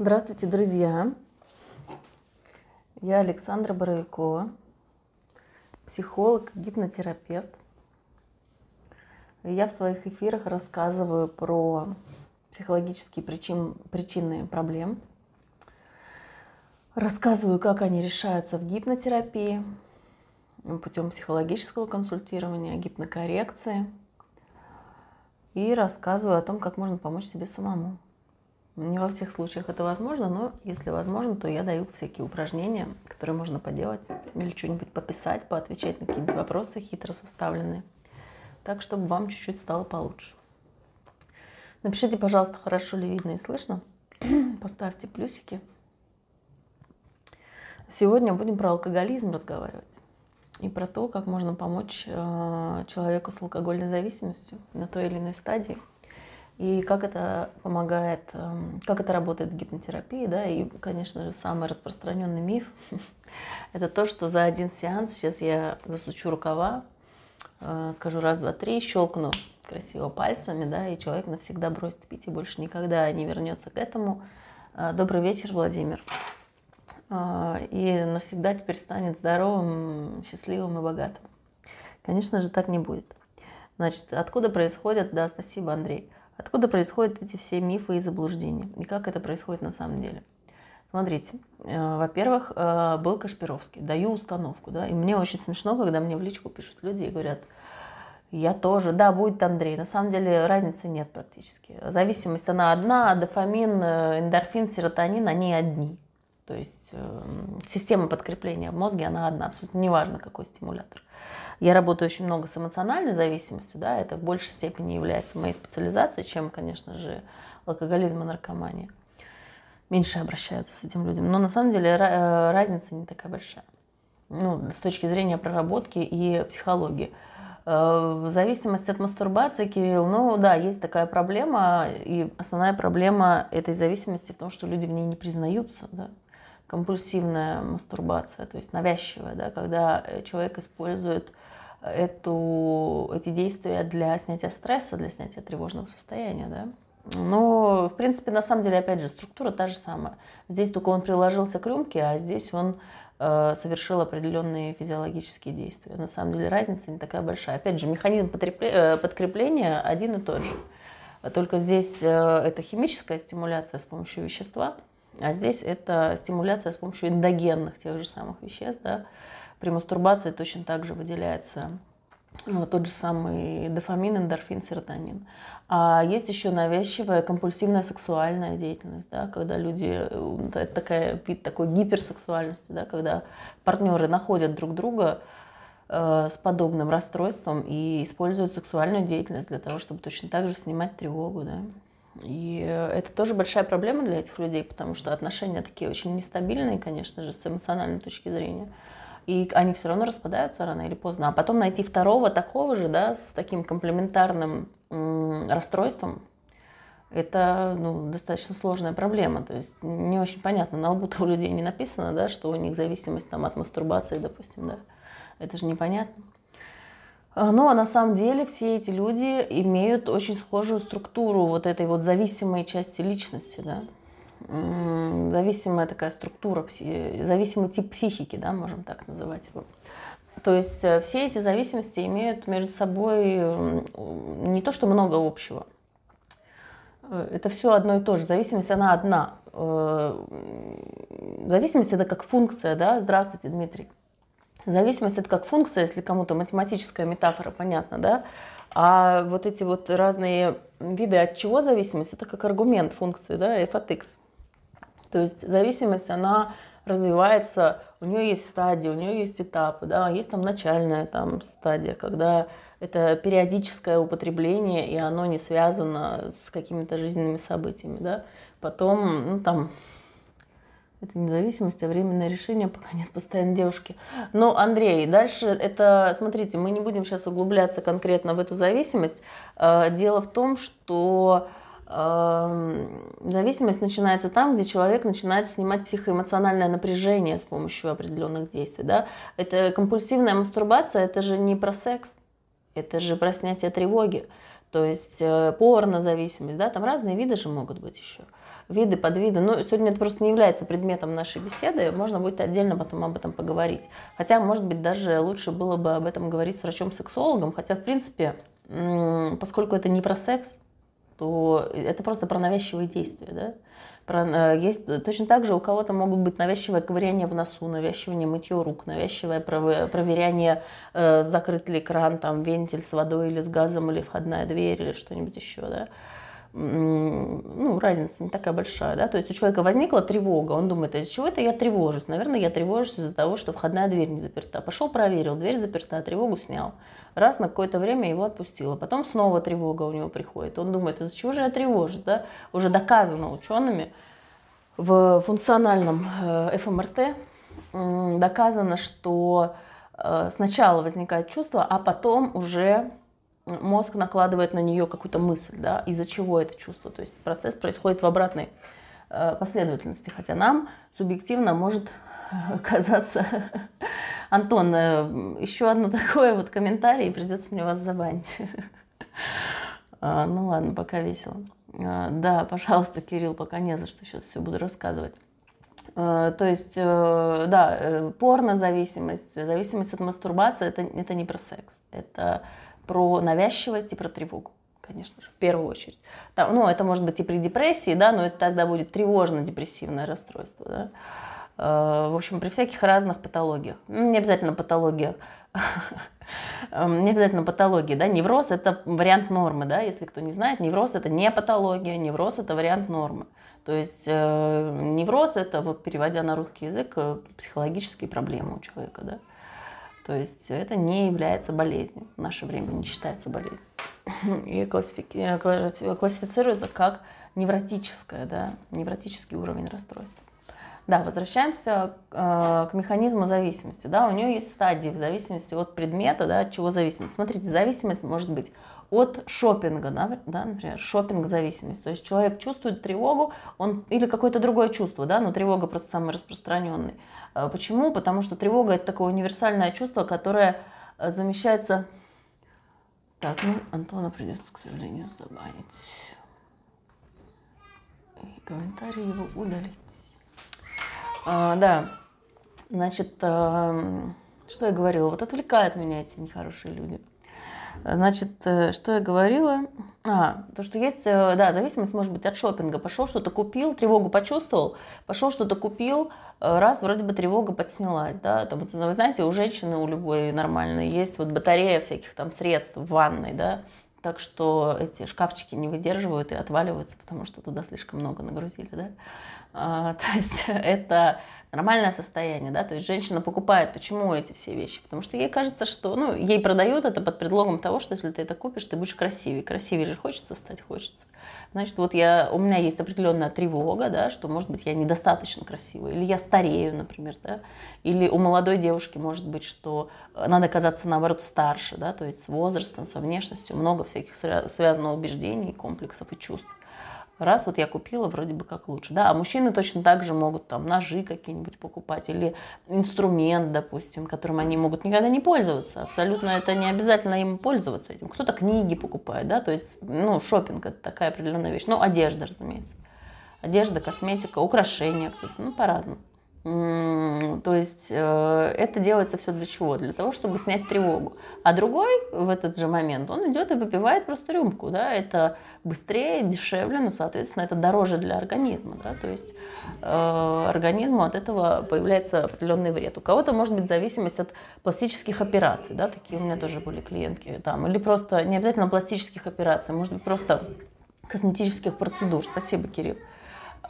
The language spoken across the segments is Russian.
Здравствуйте, друзья! Я Александра Боровикова, психолог, гипнотерапевт. Я в своих эфирах рассказываю про психологические причин, причины проблем. Рассказываю, как они решаются в гипнотерапии путем психологического консультирования, гипнокоррекции. И рассказываю о том, как можно помочь себе самому. Не во всех случаях это возможно, но если возможно, то я даю всякие упражнения, которые можно поделать или что-нибудь пописать, поотвечать на какие-нибудь вопросы хитро составленные, так, чтобы вам чуть-чуть стало получше. Напишите, пожалуйста, хорошо ли видно и слышно. Поставьте плюсики. Сегодня будем про алкоголизм разговаривать и про то, как можно помочь э, человеку с алкогольной зависимостью на той или иной стадии – и как это помогает, эм, как это работает в гипнотерапии, да, и, конечно же, самый распространенный миф – это то, что за один сеанс, сейчас я засучу рукава, э, скажу раз, два, три, щелкну красиво пальцами, да, и человек навсегда бросит пить и больше никогда не вернется к этому. Э, добрый вечер, Владимир. Э, и навсегда теперь станет здоровым, счастливым и богатым. Конечно же, так не будет. Значит, откуда происходят, да, спасибо, Андрей, Откуда происходят эти все мифы и заблуждения? И как это происходит на самом деле? Смотрите, э, во-первых, э, был Кашпировский, даю установку, да, и мне очень смешно, когда мне в личку пишут люди и говорят, я тоже, да, будет Андрей. На самом деле разницы нет практически. Зависимость она одна, а дофамин, э, эндорфин, серотонин, они одни. То есть система подкрепления в мозге, она одна, абсолютно неважно, какой стимулятор. Я работаю очень много с эмоциональной зависимостью, да, это в большей степени является моей специализацией, чем, конечно же, алкоголизм и наркомания. Меньше обращаются с этим людям. Но на самом деле э, разница не такая большая. Ну, с точки зрения проработки и психологии. Э, в зависимости от мастурбации, Кирилл, ну да, есть такая проблема, и основная проблема этой зависимости в том, что люди в ней не признаются, да компульсивная мастурбация, то есть навязчивая, да, когда э, человек использует эту, эти действия для снятия стресса, для снятия тревожного состояния. Да. Но, в принципе, на самом деле, опять же, структура та же самая. Здесь только он приложился к рюмке, а здесь он э, совершил определенные физиологические действия. На самом деле разница не такая большая. Опять же, механизм э, подкрепления один и тот же. Только здесь э, это химическая стимуляция с помощью вещества, а здесь это стимуляция с помощью эндогенных тех же самых веществ. Да. При мастурбации точно так же выделяется ну, тот же самый дофамин, эндорфин, серотонин. А есть еще навязчивая компульсивная сексуальная деятельность, да, когда люди, это такая вид такой гиперсексуальности, да, когда партнеры находят друг друга э, с подобным расстройством и используют сексуальную деятельность для того, чтобы точно так же снимать тревогу. Да. И это тоже большая проблема для этих людей, потому что отношения такие очень нестабильные, конечно же, с эмоциональной точки зрения. И они все равно распадаются рано или поздно. А потом найти второго такого же, да, с таким комплементарным расстройством, это ну, достаточно сложная проблема. То есть не очень понятно, на лбу-то у людей не написано, да, что у них зависимость там, от мастурбации, допустим, да. Это же непонятно. А, ну, а на самом деле все эти люди имеют очень схожую структуру вот этой вот зависимой части личности, да. Зависимая такая структура, зависимый тип психики, да, можем так называть его. То есть э, все эти зависимости имеют между собой не то, что много общего. Э, это все одно и то же. Зависимость, она одна. Э, зависимость это как функция, да. Здравствуйте, Дмитрий. Зависимость это как функция, если кому-то математическая метафора понятна, да, а вот эти вот разные виды от чего зависимость, это как аргумент функции, да, f от x. То есть зависимость, она развивается, у нее есть стадии, у нее есть этапы, да, есть там начальная там стадия, когда это периодическое употребление, и оно не связано с какими-то жизненными событиями, да. Потом, ну, там, это независимость, а временное решение, пока нет постоянной девушки. Но, Андрей, дальше это, смотрите, мы не будем сейчас углубляться конкретно в эту зависимость. Э, дело в том, что зависимость начинается там, где человек начинает снимать психоэмоциональное напряжение с помощью определенных действий. Да? Это компульсивная мастурбация, это же не про секс, это же про снятие тревоги. То есть э, порнозависимость, да, там разные виды же могут быть еще. Виды, подвиды. Но сегодня это просто не является предметом нашей беседы. Можно будет отдельно потом об этом поговорить. Хотя, может быть, даже лучше было бы об этом говорить с врачом-сексологом. Хотя, в принципе, поскольку это не про секс, то это просто про навязчивые действия, да. Про, э, есть точно так же у кого-то могут быть навязчивое ковыряние в носу, навязчивое мытье рук, навязчивое проверяние, э, закрыт ли кран, там, вентиль с водой или с газом, или входная дверь, или что-нибудь еще, да ну, разница не такая большая, да, то есть у человека возникла тревога, он думает, а из чего это я тревожусь? Наверное, я тревожусь из-за того, что входная дверь не заперта. Пошел, проверил, дверь заперта, тревогу снял. Раз на какое-то время его отпустило, потом снова тревога у него приходит. Он думает, из-за чего же я тревожусь, да? Уже доказано учеными в функциональном э, ФМРТ, доказано, что э, сначала возникает чувство, а потом уже мозг накладывает на нее какую-то мысль, да, из-за чего это чувство. То есть процесс происходит в обратной э, последовательности, хотя нам субъективно может казаться... Антон, э, еще одно такое вот комментарий, придется мне вас забанить. А, ну ладно, пока весело. А, да, пожалуйста, Кирилл, пока не за что, сейчас все буду рассказывать. А, то есть, э, да, порнозависимость, зависимость от мастурбации это, это не про секс. Это про навязчивость и про тревогу конечно же, в первую очередь. Там, ну, это может быть и при депрессии, да, но это тогда будет тревожно-депрессивное расстройство, да. Э, в общем, при всяких разных патологиях. Ну, не обязательно патологиях. Эм, не обязательно патологии, да, невроз это вариант нормы, да, если кто не знает, невроз это не патология, невроз это вариант нормы. То есть э, невроз это, вот переводя на русский язык, э, психологические проблемы у человека, да. То есть это не является болезнью. В наше время не считается болезнью. И классифицируется как невротическое, да, невротический уровень расстройства. Да, возвращаемся э, к механизму зависимости. Да, у нее есть стадии в зависимости от предмета, да, от чего зависимость. Смотрите, зависимость может быть от шопинга, да, да, например, шопинг-зависимость. То есть человек чувствует тревогу, он или какое-то другое чувство, да, но тревога просто самый распространенный. Э, почему? Потому что тревога это такое универсальное чувство, которое э, замещается... Так, ну, Антона придется, к сожалению, забанить. И комментарий его удалить. А, да, значит, а, что я говорила? Вот отвлекают меня эти нехорошие люди. Значит, э, что я говорила? А, то, что есть, э, да, зависимость может быть от шопинга. Пошел что-то купил, тревогу почувствовал, пошел что-то купил, э, раз, вроде бы тревога подснялась, да. Там, вот, вы знаете, у женщины, у любой нормальной есть вот батарея всяких там средств в ванной, да. Так что эти шкафчики не выдерживают и отваливаются, потому что туда слишком много нагрузили, да. А, то есть это нормальное состояние, да, то есть женщина покупает, почему эти все вещи? Потому что ей кажется, что, ну, ей продают это под предлогом того, что если ты это купишь, ты будешь красивее. Красивее же хочется стать, хочется. Значит, вот я, у меня есть определенная тревога, да, что, может быть, я недостаточно красивая, или я старею, например, да, или у молодой девушки может быть, что надо казаться, наоборот, старше, да, то есть с возрастом, со внешностью, много всяких связано убеждений, комплексов и чувств раз вот я купила, вроде бы как лучше. Да, а мужчины точно так же могут там ножи какие-нибудь покупать или инструмент, допустим, которым они могут никогда не пользоваться. Абсолютно это не обязательно им пользоваться этим. Кто-то книги покупает, да, то есть, ну, шопинг это такая определенная вещь. Ну, одежда, разумеется. Одежда, косметика, украшения, ну, по-разному. То есть э, это делается все для чего? Для того, чтобы снять тревогу. А другой в этот же момент, он идет и выпивает просто рюмку. Да? Это быстрее, дешевле, ну, соответственно, это дороже для организма. Да? То есть э, организму от этого появляется определенный вред. У кого-то может быть зависимость от пластических операций. Да? Такие у меня тоже были клиентки. Там. Или просто не обязательно пластических операций, может быть просто косметических процедур. Спасибо, Кирилл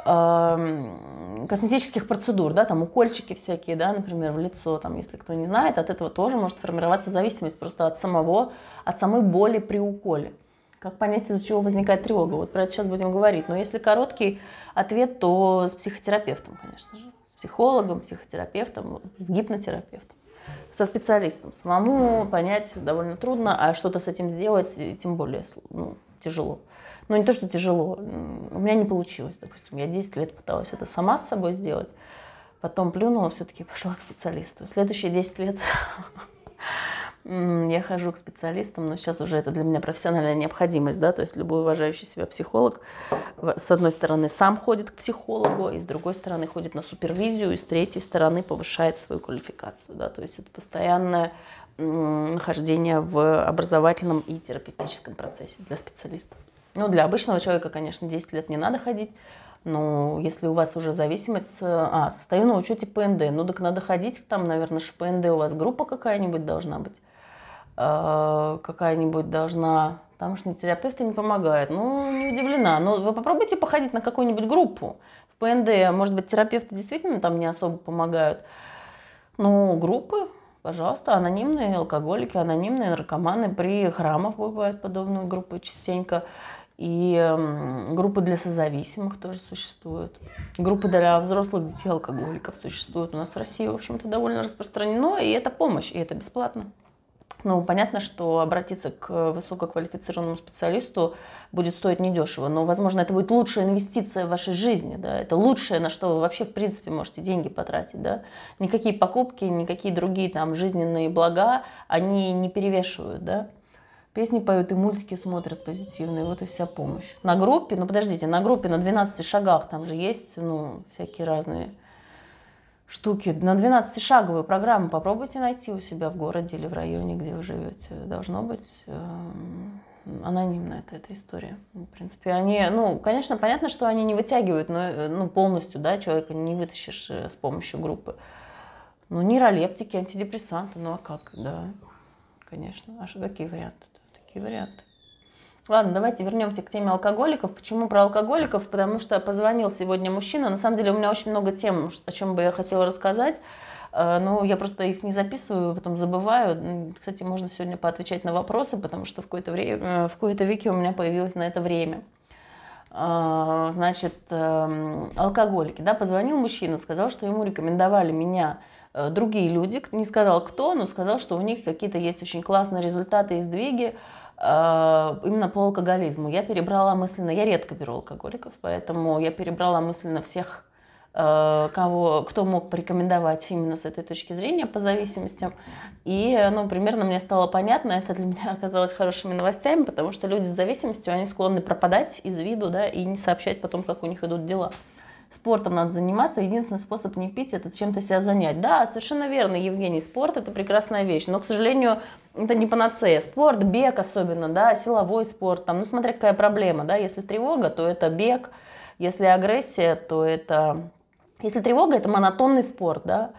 косметических процедур, да, там укольчики всякие, да, например, в лицо, там, если кто не знает, от этого тоже может формироваться зависимость просто от самого, от самой боли при уколе. Как понять, из-за чего возникает тревога? Вот про это сейчас будем говорить. Но если короткий ответ, то с психотерапевтом, конечно же. С психологом, психотерапевтом, с гипнотерапевтом. Со специалистом. Самому понять довольно трудно, а что-то с этим сделать тем более ну, тяжело. Но не то, что тяжело. У меня не получилось, допустим. Я 10 лет пыталась это сама с собой сделать. Потом плюнула, все-таки пошла к специалисту. Следующие 10 лет Я хожу к специалистам, но сейчас уже это для меня профессиональная необходимость, да, то есть любой уважающий себя психолог, с одной стороны, сам ходит к психологу, и с другой стороны, ходит на супервизию, и с третьей стороны, повышает свою квалификацию, да, то есть это постоянное нахождение в образовательном и терапевтическом процессе для специалистов. Ну, для обычного человека, конечно, 10 лет не надо ходить, но если у вас уже зависимость, а, стою на учете ПНД, ну так надо ходить, там, наверное, в ПНД у вас группа какая-нибудь должна быть, а, какая-нибудь должна, тамошние терапевты не помогают. Ну, не удивлена, но вы попробуйте походить на какую-нибудь группу. В ПНД, может быть, терапевты действительно там не особо помогают, ну, группы, пожалуйста, анонимные алкоголики, анонимные наркоманы. При храмах бывают подобные группы частенько. И группы для созависимых тоже существуют. Группы для взрослых детей алкоголиков существуют. У нас в России, в общем-то, довольно распространено, и это помощь, и это бесплатно. Ну, понятно, что обратиться к высококвалифицированному специалисту будет стоить недешево, но, возможно, это будет лучшая инвестиция в вашей жизни, да, это лучшее, на что вы вообще, в принципе, можете деньги потратить, да. Никакие покупки, никакие другие там жизненные блага, они не перевешивают, да. Песни поют и мультики смотрят позитивные, вот и вся помощь. На группе, ну подождите, на группе на 12 шагах, там же есть, ну, всякие разные штуки. На 12-шаговую программу попробуйте найти у себя в городе или в районе, где вы живете. Должно быть э, анонимная эта, эта история. В принципе, они, ну, конечно, понятно, что они не вытягивают, но э, ну, полностью, да, человека не вытащишь э, с помощью группы. Ну, нейролептики, антидепрессанты, ну а как, да, конечно. А что, какие варианты? Такие варианты. Ладно, давайте вернемся к теме алкоголиков. Почему про алкоголиков? Потому что позвонил сегодня мужчина. На самом деле у меня очень много тем, о чем бы я хотела рассказать. Э, но я просто их не записываю, потом забываю. Кстати, можно сегодня поотвечать на вопросы, потому что в какое-то время, э, в какое-то веке у меня появилось на это время. Э, значит, эм, алкоголики. Да, позвонил мужчина, сказал, что ему рекомендовали меня другие люди, не сказал кто, но сказал, что у них какие-то есть очень классные результаты и сдвиги Э, именно по алкоголизму. Я перебрала мысленно, я редко беру алкоголиков, поэтому я перебрала мысленно всех, э, кого, кто мог порекомендовать именно с этой точки зрения по зависимостям. И, ну, примерно мне стало понятно, это для меня оказалось хорошими новостями, потому что люди с зависимостью, они склонны пропадать из виду, да, и не сообщать потом, как у них идут дела спортом надо заниматься, единственный способ не пить это чем-то себя занять. Да, совершенно верно, Евгений, спорт это прекрасная вещь, но, к сожалению, это не панацея. Спорт, бег особенно, да, силовой спорт, там, ну смотря какая проблема, да, если тревога, то это бег, если агрессия, то это... Если тревога, это монотонный спорт, да,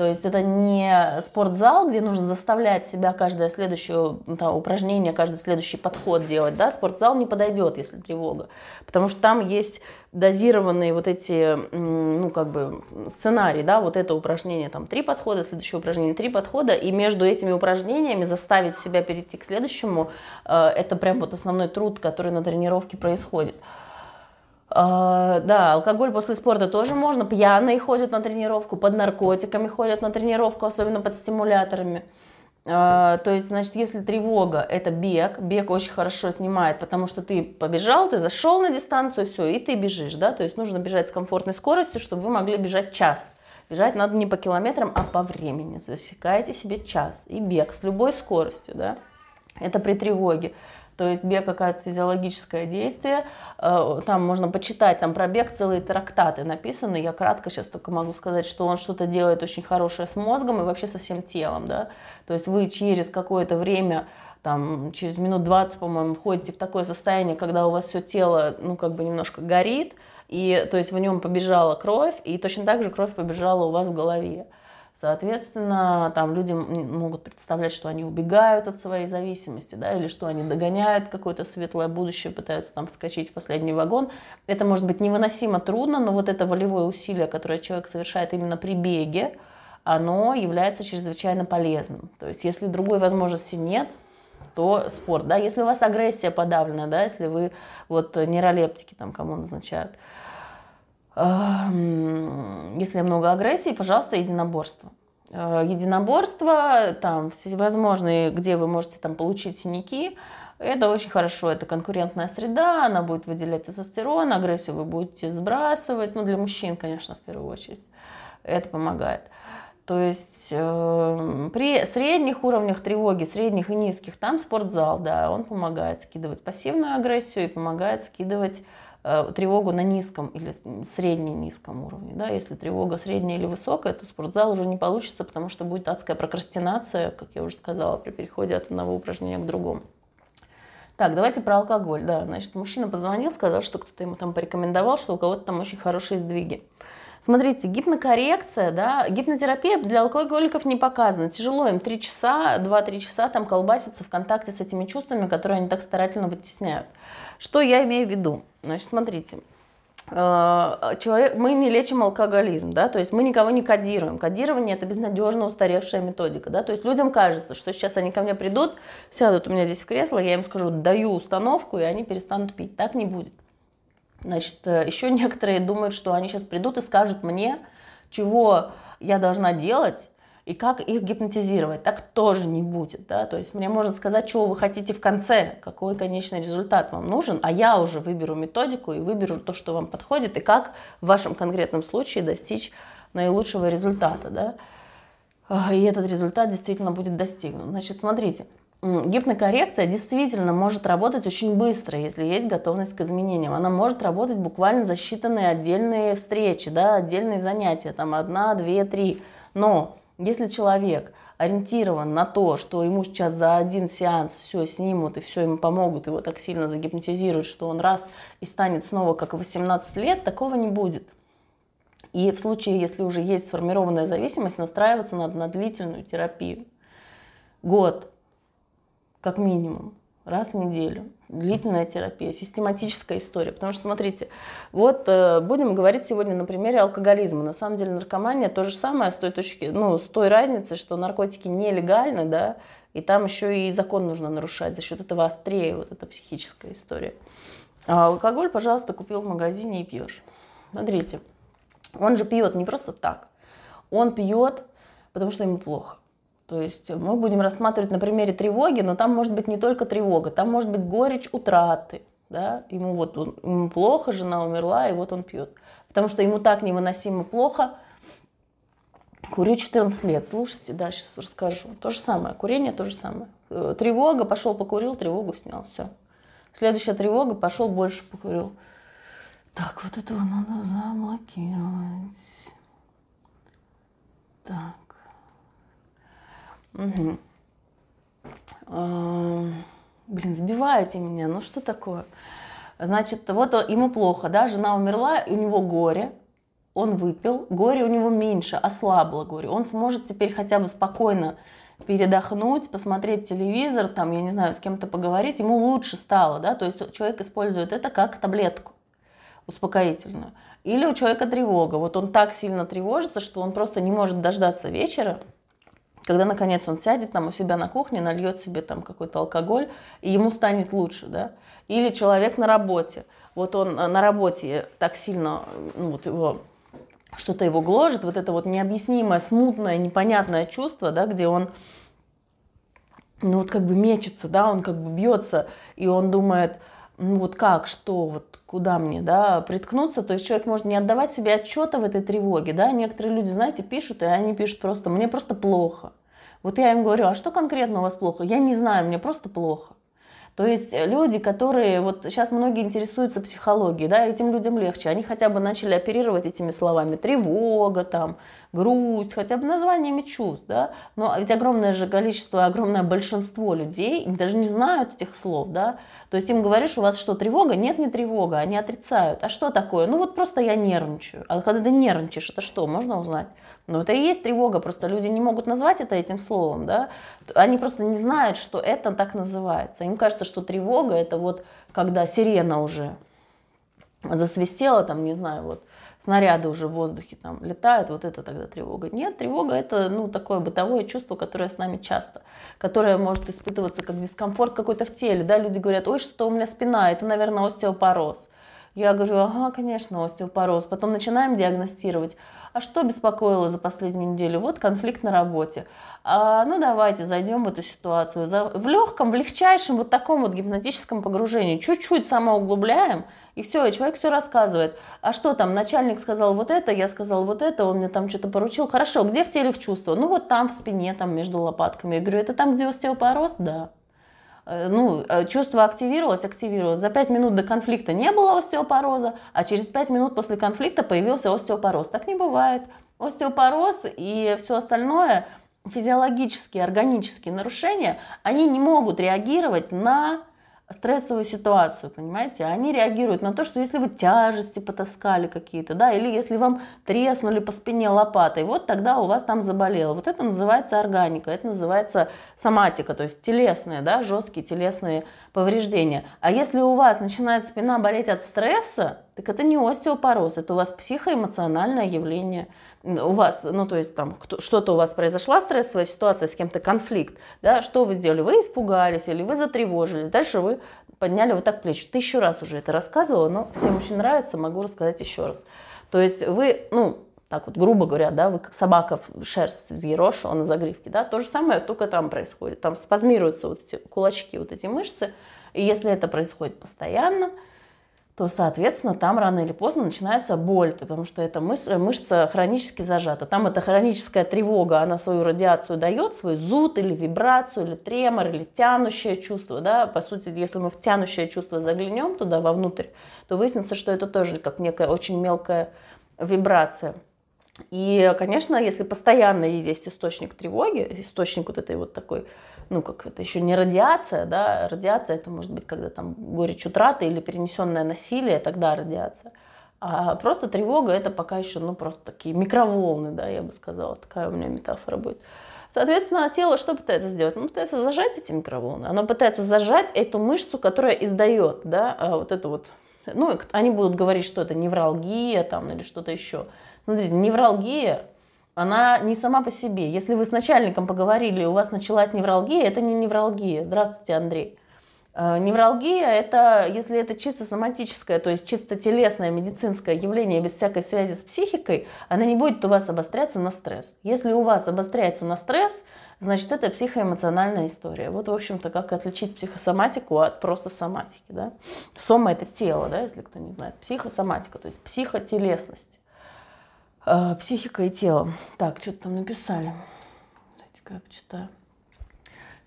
то есть это не спортзал, где нужно заставлять себя каждое следующее там, упражнение, каждый следующий подход делать. Да? Спортзал не подойдет, если тревога. Потому что там есть дозированные вот эти, ну, как бы, сценарии, да, вот это упражнение, там, три подхода, следующее упражнение, три подхода, и между этими упражнениями заставить себя перейти к следующему, э, это прям вот основной труд, который на тренировке происходит. Uh, да, алкоголь после спорта тоже можно. Пьяные ходят на тренировку, под наркотиками ходят на тренировку, особенно под стимуляторами. Uh, то есть, значит, если тревога – это бег, бег очень хорошо снимает, потому что ты побежал, ты зашел на дистанцию, все, и ты бежишь, да, то есть нужно бежать с комфортной скоростью, чтобы вы могли бежать час. Бежать надо не по километрам, а по времени. Засекаете себе час и бег с любой скоростью, да. Это при тревоге. То есть бег оказывает физиологическое действие. Э, там можно почитать, там про бег целые трактаты написаны. Я кратко сейчас только могу сказать, что он что-то делает очень хорошее с мозгом и вообще со всем телом. Да? То есть вы через какое-то время там, через минут 20, по-моему, входите в такое состояние, когда у вас все тело, ну, как бы немножко горит, и, то есть в нем побежала кровь, и точно так же кровь побежала у вас в голове. Соответственно, там люди могут представлять, что они убегают от своей зависимости, да, или что они догоняют какое-то светлое будущее, пытаются там вскочить в последний вагон. Это может быть невыносимо трудно, но вот это волевое усилие, которое человек совершает именно при беге, оно является чрезвычайно полезным. То есть, если другой возможности нет, то спорт, да, если у вас агрессия подавлена, да, если вы вот нейролептики там кому назначают, если много агрессии, пожалуйста, единоборство. Э, единоборство, там всевозможные, где вы можете там получить синяки, это очень хорошо, это конкурентная среда, она будет выделять тестостерон, агрессию вы будете сбрасывать, ну для мужчин, конечно, в первую очередь, это помогает. То есть э, при средних уровнях тревоги, средних и низких, там спортзал, да, он помогает скидывать пассивную агрессию и помогает скидывать тревогу на низком или средне-низком уровне. Да. Если тревога средняя или высокая, то спортзал уже не получится, потому что будет адская прокрастинация, как я уже сказала, при переходе от одного упражнения к другому. Так, давайте про алкоголь. Да, значит, мужчина позвонил, сказал, что кто-то ему там порекомендовал, что у кого-то там очень хорошие сдвиги. Смотрите, гипнокоррекция, да, гипнотерапия для алкоголиков не показана. Тяжело им 3 часа, 2-3 часа там колбаситься в контакте с этими чувствами, которые они так старательно вытесняют. Что я имею в виду? Значит, смотрите, э, человек, мы не лечим алкоголизм, да, то есть мы никого не кодируем. Кодирование это безнадежно устаревшая методика, да, то есть людям кажется, что сейчас они ко мне придут, сядут у меня здесь в кресло, я им скажу, даю установку, и они перестанут пить. Так не будет. Значит, э, еще некоторые думают, что они сейчас придут и скажут мне, чего я должна делать и как их гипнотизировать. Так тоже не будет. Да? То есть мне можно сказать, чего вы хотите в конце, какой конечный результат вам нужен, а я уже выберу методику и выберу то, что вам подходит, и как в вашем конкретном случае достичь наилучшего результата. Да? И этот результат действительно будет достигнут. Значит, смотрите, Гипнокоррекция действительно может работать очень быстро, если есть готовность к изменениям. Она может работать буквально за считанные отдельные встречи, да, отдельные занятия, там одна, две, три. Но если человек ориентирован на то, что ему сейчас за один сеанс все снимут и все ему помогут, его так сильно загипнотизируют, что он раз и станет снова как 18 лет, такого не будет. И в случае, если уже есть сформированная зависимость, настраиваться надо на длительную терапию. Год, как минимум, раз в неделю. Длительная терапия, систематическая история. Потому что, смотрите, вот э, будем говорить сегодня на примере алкоголизма. На самом деле наркомания то же самое с той точки, ну, с той разницей, что наркотики нелегальны, да, и там еще и закон нужно нарушать. За счет этого острее вот эта психическая история. А алкоголь, пожалуйста, купил в магазине и пьешь. Смотрите, он же пьет не просто так. Он пьет, потому что ему плохо. То есть мы будем рассматривать на примере тревоги, но там может быть не только тревога, там может быть горечь утраты. Да? Ему вот он, ему плохо, жена умерла, и вот он пьет. Потому что ему так невыносимо плохо. Курю 14 лет. Слушайте, да, сейчас расскажу. То же самое. Курение то же самое. Э, тревога, пошел покурил, тревогу снял. Все. Следующая тревога, пошел больше покурил. Так, вот этого надо заблокировать. Так. Угу. блин, сбиваете меня, ну что такое? Значит, вот ему плохо, да, жена умерла, у него горе, он выпил, горе у него меньше, ослабло горе. Он сможет теперь хотя бы спокойно передохнуть, посмотреть телевизор, там, я не знаю, с кем-то поговорить, ему лучше стало, да, то есть человек использует это как таблетку успокоительную. Или у человека тревога, вот он так сильно тревожится, что он просто не может дождаться вечера, когда наконец он сядет там у себя на кухне, нальет себе там какой-то алкоголь, и ему станет лучше, да. Или человек на работе, вот он э, на работе так сильно, ну вот его что-то его гложет, вот это вот необъяснимое, смутное, непонятное чувство, да, где он ну вот как бы мечется, да, он как бы бьется, и он думает, ну вот как, что, вот куда мне, да, приткнуться, то есть человек может не отдавать себе отчета в этой тревоге, да, некоторые люди, знаете, пишут, и они пишут просто, мне просто плохо, вот я им говорю, а что конкретно у вас плохо? Я не знаю, мне просто плохо. То есть люди, которые, вот сейчас многие интересуются психологией, да, этим людям легче, они хотя бы начали оперировать этими словами. Тревога, там, грусть, хотя бы названиями чувств, да, но ведь огромное же количество, огромное большинство людей даже не знают этих слов, да, то есть им говоришь, у вас что, тревога? Нет, не тревога, они отрицают. А что такое? Ну вот просто я нервничаю. А когда ты нервничаешь, это что, можно узнать? Ну, это и есть тревога, просто люди не могут назвать это этим словом, да, они просто не знают, что это так называется. Им кажется, что тревога это вот когда сирена уже засвистела, там, не знаю, вот снаряды уже в воздухе там летают, вот это тогда тревога. Нет, тревога это, ну, такое бытовое чувство, которое с нами часто, которое может испытываться как дискомфорт какой-то в теле, да, люди говорят, ой, что у меня спина, это, наверное, остеопороз. Я говорю, ага, конечно, остеопороз. Потом начинаем диагностировать. А что беспокоило за последнюю неделю? Вот конфликт на работе. А, ну, давайте зайдем в эту ситуацию. За, в легком, в легчайшем вот таком вот гипнотическом погружении. Чуть-чуть самоуглубляем, и все, и человек все рассказывает. А что там, начальник сказал вот это, я сказал вот это, он мне там что-то поручил. Хорошо, где в теле в чувство? Ну, вот там, в спине, там, между лопатками. Я говорю, это там, где остеопороз? Да. Э, ну, э, чувство активировалось, активировалось. За 5 минут до конфликта не было остеопороза, а через 5 минут после конфликта появился остеопороз. Так не бывает. Остеопороз и все остальное, физиологические, органические нарушения, они не могут реагировать на стрессовую ситуацию, понимаете? Они реагируют на то, что если вы тяжести потаскали какие-то, да, или если вам треснули по спине лопатой, вот тогда у вас там заболело. Вот это называется органика, это называется соматика, то есть телесные, да, жесткие телесные повреждения. А если у вас начинает спина болеть от стресса, так это не остеопороз, это у вас психоэмоциональное явление. У вас, ну то есть там что-то у вас произошла стрессовая ситуация, с кем-то конфликт, да, что вы сделали? Вы испугались или вы затревожились, дальше вы подняли вот так плечи. Тысячу раз уже это рассказывала, но всем очень нравится, могу рассказать еще раз. То есть вы, ну, так вот, грубо говоря, да, вы как собака в шерсть взъерошила на загривке, да, то же самое только там происходит. Там спазмируются вот эти кулачки, вот эти мышцы, и если это происходит постоянно, то, соответственно, там рано или поздно начинается боль, потому что эта мышца, хронически зажата. Там эта хроническая тревога, она свою радиацию дает, свой зуд или вибрацию, или тремор, или тянущее чувство. Да? По сути, если мы в тянущее чувство заглянем туда вовнутрь, то выяснится, что это тоже как некая очень мелкая вибрация. И, конечно, если постоянно есть источник тревоги, источник вот этой вот такой ну, как это еще не радиация, да, радиация это может быть, когда там горечь утраты или перенесенное насилие, тогда радиация. А просто тревога это пока еще, ну, просто такие микроволны, да, я бы сказала, такая у меня метафора будет. Соответственно, тело что пытается сделать? Оно пытается зажать эти микроволны. Оно пытается зажать эту мышцу, которая издает, да, а вот это вот. Ну, они будут говорить, что это невралгия там или что-то еще. Смотрите, невралгия она не сама по себе. Если вы с начальником поговорили, у вас началась невралгия, это не невралгия. Здравствуйте, Андрей. Э, невралгия – это, если это чисто соматическое, то есть чисто телесное медицинское явление без всякой связи с психикой, она не будет у вас обостряться на стресс. Если у вас обостряется на стресс, значит, это психоэмоциональная история. Вот, в общем-то, как отличить психосоматику от просто соматики. Да? Сома – это тело, да, если кто не знает. Психосоматика, то есть психотелесность. Э, психика и тело. Так, что-то там написали. Давайте-ка я почитаю.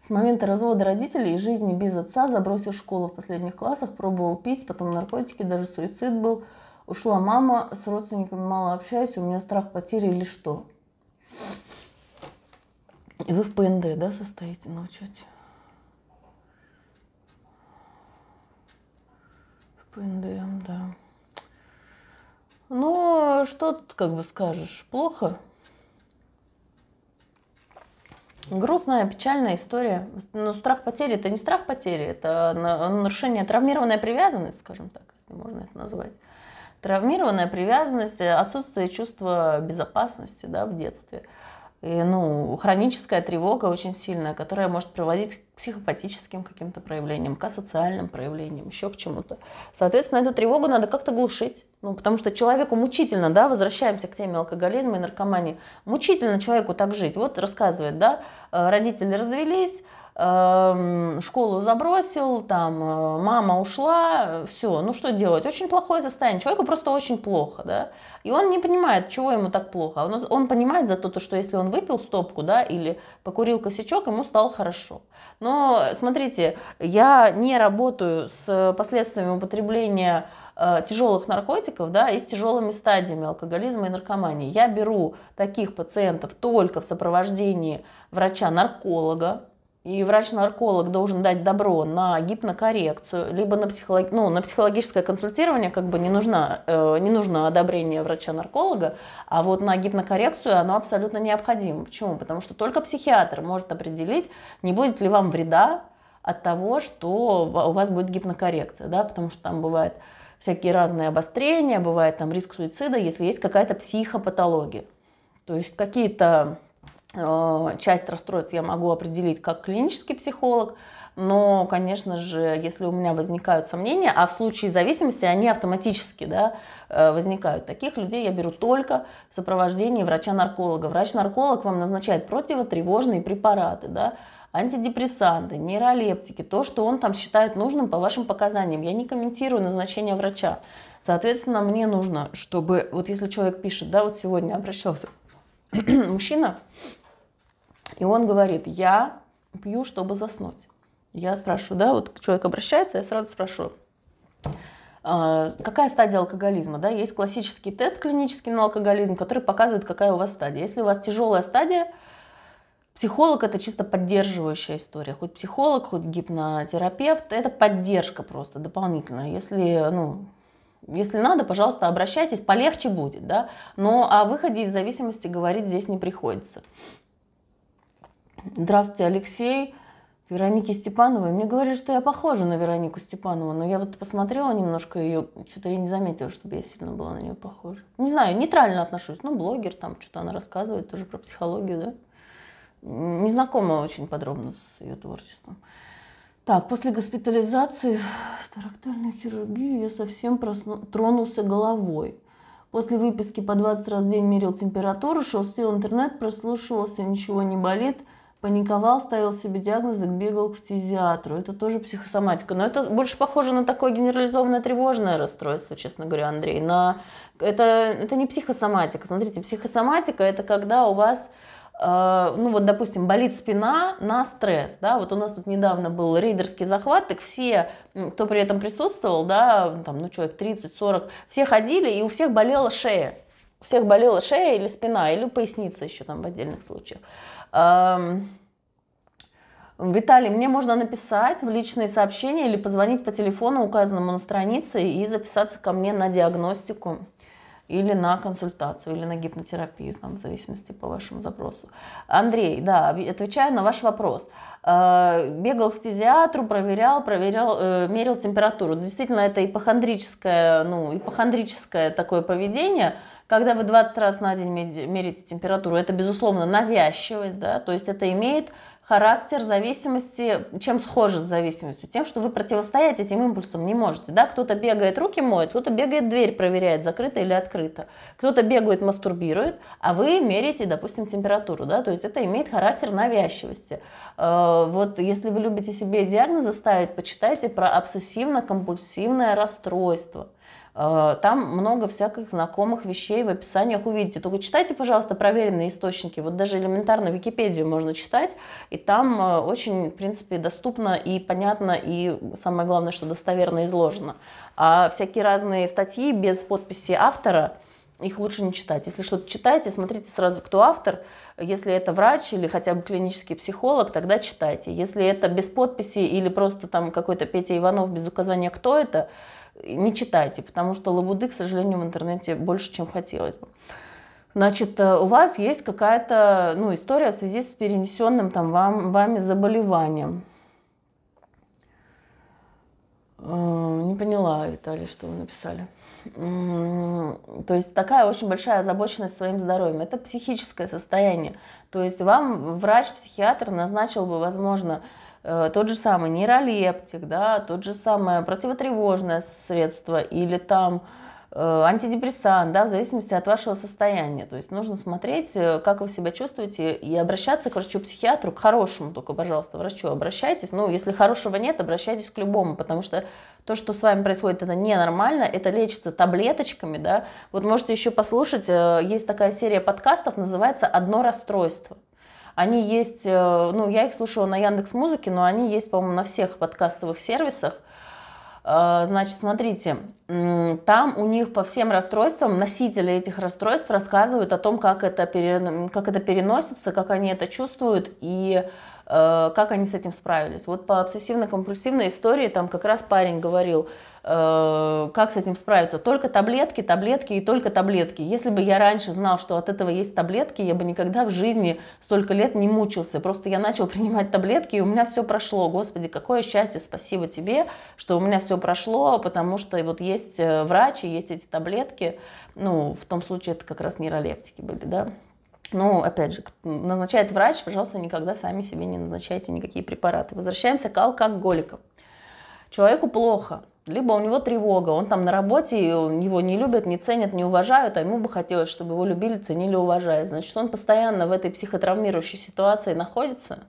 С момента развода родителей и жизни без отца забросил школу в последних классах, пробовал пить, потом наркотики, даже суицид был. Ушла мама, с родственниками мало общаюсь, у меня страх потери или что. И вы в ПНД, да, состоите на учете? В ПНД, да. Что тут как бы скажешь? Плохо. Грустная, печальная история. Но страх потери – это не страх потери, это нарушение, травмированная привязанность, скажем так, если можно это назвать. Травмированная привязанность, отсутствие чувства безопасности да, в детстве – и, ну, хроническая тревога очень сильная, которая может приводить к психопатическим каким-то проявлениям, к асоциальным проявлениям, еще к чему-то. Соответственно, эту тревогу надо как-то глушить. Ну, потому что человеку мучительно, да, возвращаемся к теме алкоголизма и наркомании, мучительно человеку так жить. Вот рассказывает, да, э, родители развелись, школу забросил, там э, мама ушла, все, ну что делать? Очень плохое состояние, человеку просто очень плохо, да, и он не понимает, чего ему так плохо. Он, он понимает за то, что если он выпил стопку, да, или покурил косячок, ему стало хорошо. Но смотрите, я не работаю с последствиями употребления э, тяжелых наркотиков, да, и с тяжелыми стадиями алкоголизма и наркомании. Я беру таких пациентов только в сопровождении врача-нарколога, и врач-нарколог должен дать добро на гипнокоррекцию, либо на, психолог... ну, на психологическое консультирование, как бы не, нужно, э, не нужно одобрение врача-нарколога, а вот на гипнокоррекцию оно абсолютно необходимо. Почему? Потому что только психиатр может определить, не будет ли вам вреда от того, что у вас будет гипнокоррекция, да, потому что там бывают всякие разные обострения, бывает там риск суицида, если есть какая-то психопатология. То есть какие-то часть расстройств я могу определить как клинический психолог, но, конечно же, если у меня возникают сомнения, а в случае зависимости они автоматически да, э, возникают, таких людей я беру только в сопровождении врача-нарколога. Врач-нарколог вам назначает противотревожные препараты, да, антидепрессанты, нейролептики, то, что он там считает нужным по вашим показаниям. Я не комментирую назначение врача. Соответственно, мне нужно, чтобы, вот если человек пишет, да, вот сегодня обращался мужчина, и он говорит, я пью, чтобы заснуть. Я спрашиваю, да, вот человек обращается, я сразу спрашиваю, а, какая стадия алкоголизма, да, есть классический тест клинический на алкоголизм, который показывает, какая у вас стадия. Если у вас тяжелая стадия, психолог это чисто поддерживающая история. Хоть психолог, хоть гипнотерапевт, это поддержка просто дополнительная. Если, ну, если надо, пожалуйста, обращайтесь, полегче будет, да, но о выходе из зависимости говорить здесь не приходится. Здравствуйте, Алексей. Вероники Степановой. Мне говорили, что я похожа на Веронику Степанову, но я вот посмотрела немножко ее, что-то я не заметила, чтобы я сильно была на нее похожа. Не знаю, нейтрально отношусь. Ну, блогер, там что-то она рассказывает тоже про психологию, да. Не знакома очень подробно с ее творчеством. Так, после госпитализации в тарактальную хирургию я совсем просну... тронулся головой. После выписки по 20 раз в день мерил температуру, шелстил интернет, прослушивался, ничего не болит – паниковал, ставил себе диагнозы, бегал к фтизиатру. Это тоже психосоматика. Но это больше похоже на такое генерализованное тревожное расстройство, честно говоря, Андрей. На... Это, это не психосоматика. Смотрите, психосоматика – это когда у вас э, ну вот, допустим, болит спина на стресс, да, вот у нас тут недавно был рейдерский захват, так все, кто при этом присутствовал, да, там, ну, человек 30-40, все ходили, и у всех болела шея. У всех болела шея или спина, или поясница еще там в отдельных случаях. Виталий, мне можно написать в личные сообщения или позвонить по телефону, указанному на странице, и записаться ко мне на диагностику или на консультацию, или на гипнотерапию, там, в зависимости по вашему запросу. Андрей, да, отвечаю на ваш вопрос. Э, бегал в фтизиатру, проверял, проверял, э, мерил температуру. Действительно, это ипохондрическое, ну, ипохондрическое такое поведение – когда вы 20 раз на день мерите температуру, это, безусловно, навязчивость, да, то есть это имеет характер зависимости, чем схоже с зависимостью? Тем, что вы противостоять этим импульсам не можете. Да? Кто-то бегает, руки моет, кто-то бегает, дверь проверяет, закрыта или открыта. Кто-то бегает, мастурбирует, а вы меряете, допустим, температуру. Да? То есть это имеет характер навязчивости. Э, вот если вы любите себе диагнозы ставить, почитайте про обсессивно-компульсивное расстройство. Э, там много всяких знакомых вещей в описаниях увидите. Только читайте, пожалуйста, проверенные источники. Вот даже элементарно Википедию можно читать, и там э, очень, в принципе, доступно и понятно, и самое главное, что достоверно изложено. А всякие разные статьи без подписи автора, их лучше не читать. Если что-то читаете, смотрите сразу, кто автор. Если это врач или хотя бы клинический психолог, тогда читайте. Если это без подписи или просто там какой-то Петя Иванов без указания, кто это, не читайте, потому что лабуды, к сожалению, в интернете больше, чем хотелось бы. Значит, э, у вас есть какая-то ну, история в связи с перенесенным там, вам, вами заболеванием. Э, не поняла, Виталий, что вы написали. То есть такая очень большая озабоченность своим здоровьем. Это психическое состояние. То есть вам врач-психиатр назначил бы, возможно, тот же самый нейролептик, да, тот же самое противотревожное средство или там э, антидепрессант, да, в зависимости от вашего состояния. То есть нужно смотреть, э, как вы себя чувствуете, и обращаться к врачу-психиатру, к хорошему только, пожалуйста, врачу обращайтесь. Ну, если хорошего нет, обращайтесь к любому, потому что то, что с вами происходит, это ненормально, это лечится таблеточками, да. Вот можете еще послушать, есть такая серия подкастов, называется «Одно расстройство». Они есть, э, ну, я их слушала на Яндекс Музыке, но они есть, по-моему, на всех подкастовых сервисах. Э, значит, смотрите, там у них по всем расстройствам носители этих расстройств рассказывают о том, как это, пере, как это переносится, как они это чувствуют и Э, как они с этим справились. Вот по обсессивно-компульсивной истории там как раз парень говорил, как с этим справиться. Только таблетки, таблетки и только таблетки. Если бы я раньше знал, что от этого есть таблетки, я бы никогда в жизни столько лет не мучился. Просто я начал принимать таблетки, и у меня все прошло. Господи, какое счастье, спасибо тебе, что у меня все прошло, потому что вот есть э, врач и есть эти таблетки. Ну, в том случае это как раз нейролептики были, да. Ну, опять же, назначает врач, пожалуйста, никогда сами себе не назначайте никакие препараты. Возвращаемся к алкоголикам. Человеку плохо, либо у него тревога, он там на работе, его не любят, не ценят, не уважают, а ему бы хотелось, чтобы его любили, ценили, уважали. Значит, он постоянно в этой психотравмирующей ситуации находится,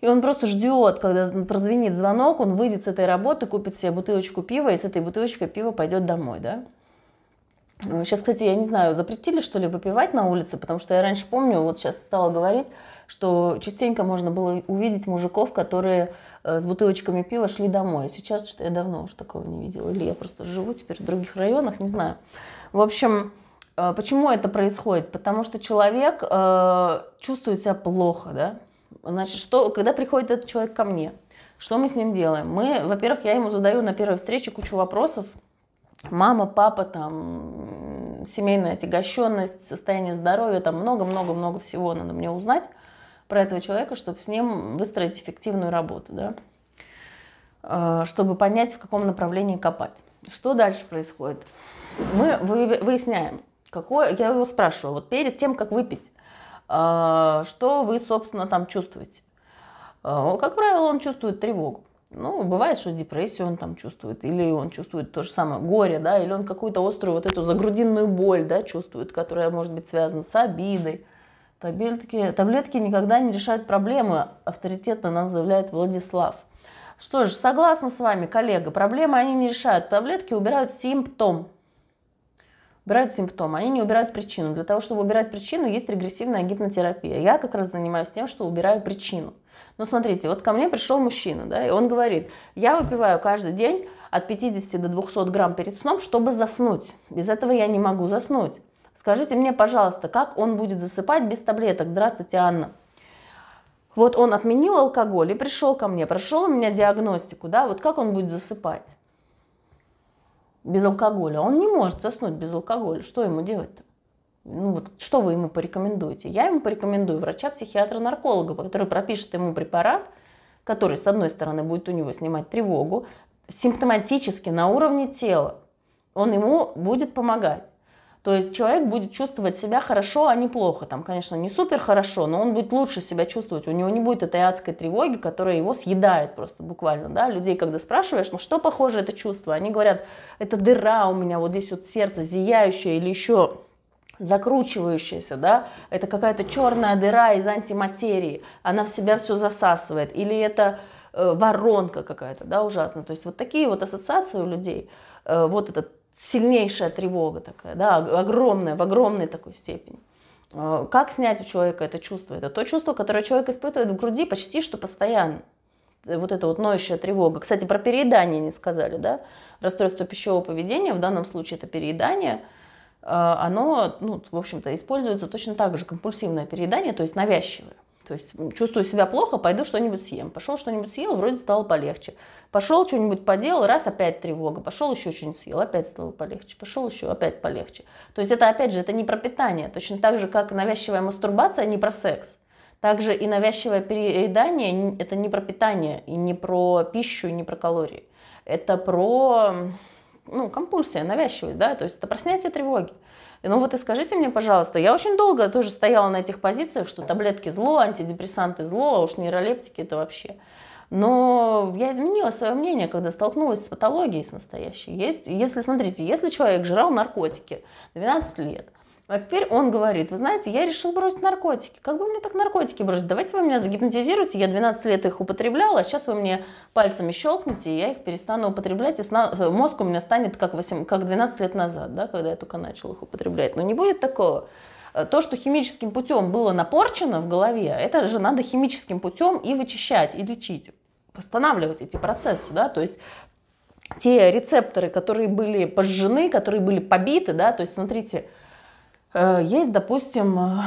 и он просто ждет, когда прозвенит звонок, он выйдет с этой работы, купит себе бутылочку пива, и с этой бутылочкой пива пойдет домой, да? Сейчас, кстати, я не знаю, запретили что ли выпивать на улице, потому что я раньше помню, вот сейчас стала говорить, что частенько можно было увидеть мужиков, которые э, с бутылочками пива шли домой. Сейчас что я давно уже такого не видела. Или я просто живу теперь в других районах, не знаю. В общем, э, почему это происходит? Потому что человек э, чувствует себя плохо, да? Значит, что, когда приходит этот человек ко мне, что мы с ним делаем? Мы, во-первых, я ему задаю на первой встрече кучу вопросов. Мама, папа, там, семейная отягощенность, состояние здоровья, там много-много-много всего надо мне узнать про этого человека, чтобы с ним выстроить эффективную работу, да? А, чтобы понять, в каком направлении копать. Что дальше происходит? Мы выясняем, какое, я его спрашиваю, вот перед тем, как выпить, а, что вы, собственно, там чувствуете? А, как правило, он чувствует тревогу. Ну, бывает, что депрессию он там чувствует, или он чувствует то же самое горе, да, или он какую-то острую вот эту загрудинную боль, да, чувствует, которая может быть связана с обидой. Таблетки, таблетки никогда не решают проблемы, авторитетно нам заявляет Владислав. Что ж, согласна с вами, коллега, проблемы они не решают, таблетки убирают симптом убирают симптомы, они не убирают причину. Для того, чтобы убирать причину, есть регрессивная гипнотерапия. Я как раз занимаюсь тем, что убираю причину. Но смотрите, вот ко мне пришел мужчина, да, и он говорит, я выпиваю каждый день от 50 до 200 грамм перед сном, чтобы заснуть. Без этого я не могу заснуть. Скажите мне, пожалуйста, как он будет засыпать без таблеток? Здравствуйте, Анна. Вот он отменил алкоголь и пришел ко мне, прошел у меня диагностику, да, вот как он будет засыпать? без алкоголя. Он не может заснуть без алкоголя. Что ему делать-то? Ну вот, что вы ему порекомендуете? Я ему порекомендую врача-психиатра-нарколога, который пропишет ему препарат, который, с одной стороны, будет у него снимать тревогу, симптоматически на уровне тела. Он ему будет помогать. То есть человек будет чувствовать себя хорошо, а не плохо. Там, конечно, не супер хорошо, но он будет лучше себя чувствовать. У него не будет этой адской тревоги, которая его съедает просто буквально. Да? Людей, когда спрашиваешь, ну что похоже это чувство, они говорят, это дыра у меня, вот здесь вот сердце зияющее или еще закручивающаяся, да, это какая-то черная дыра из антиматерии, она в себя все засасывает, или это э, воронка какая-то, да, ужасно. То есть вот такие вот ассоциации у людей, э, вот этот сильнейшая тревога такая, да, огромная, в огромной такой степени. А, как снять у человека это чувство? Это то чувство, которое человек испытывает в груди почти что постоянно. Вот эта вот ноющая тревога. Кстати, про переедание не сказали, да? Расстройство пищевого поведения, в данном случае это переедание, оно, ну, в общем-то, используется точно так же, компульсивное переедание, то есть навязчивое. То есть чувствую себя плохо, пойду что-нибудь съем. Пошел что-нибудь съел, вроде стало полегче. Пошел что-нибудь поделал, раз опять тревога. Пошел еще что-нибудь съел, опять стало полегче. Пошел еще, опять полегче. То есть это опять же, это не про питание. Точно так же, как навязчивая мастурбация не про секс. Также и навязчивое переедание – это не про питание, и не про пищу, и не про калории. Это про ну, компульсия, навязчивость, да, то есть это про снятие тревоги. Ну вот и скажите мне, пожалуйста, я очень долго тоже стояла на этих позициях, что таблетки зло, антидепрессанты зло, а уж нейролептики это вообще. Но я изменила свое мнение, когда столкнулась с патологией, с настоящей. Есть, если, смотрите, если человек жрал наркотики 12 лет, а теперь он говорит, вы знаете, я решил бросить наркотики. Как бы мне так наркотики бросить? Давайте вы меня загипнотизируете, я 12 лет их употребляла, а сейчас вы мне пальцами щелкнете, и я их перестану употреблять, и сна... мозг у меня станет как, 8... как 12 лет назад, да, когда я только начал их употреблять. Но не будет такого. То, что химическим путем было напорчено в голове, это же надо химическим путем и вычищать, и лечить, восстанавливать эти процессы, да, то есть те рецепторы, которые были пожжены, которые были побиты, да, то есть смотрите, Э, есть, допустим, э,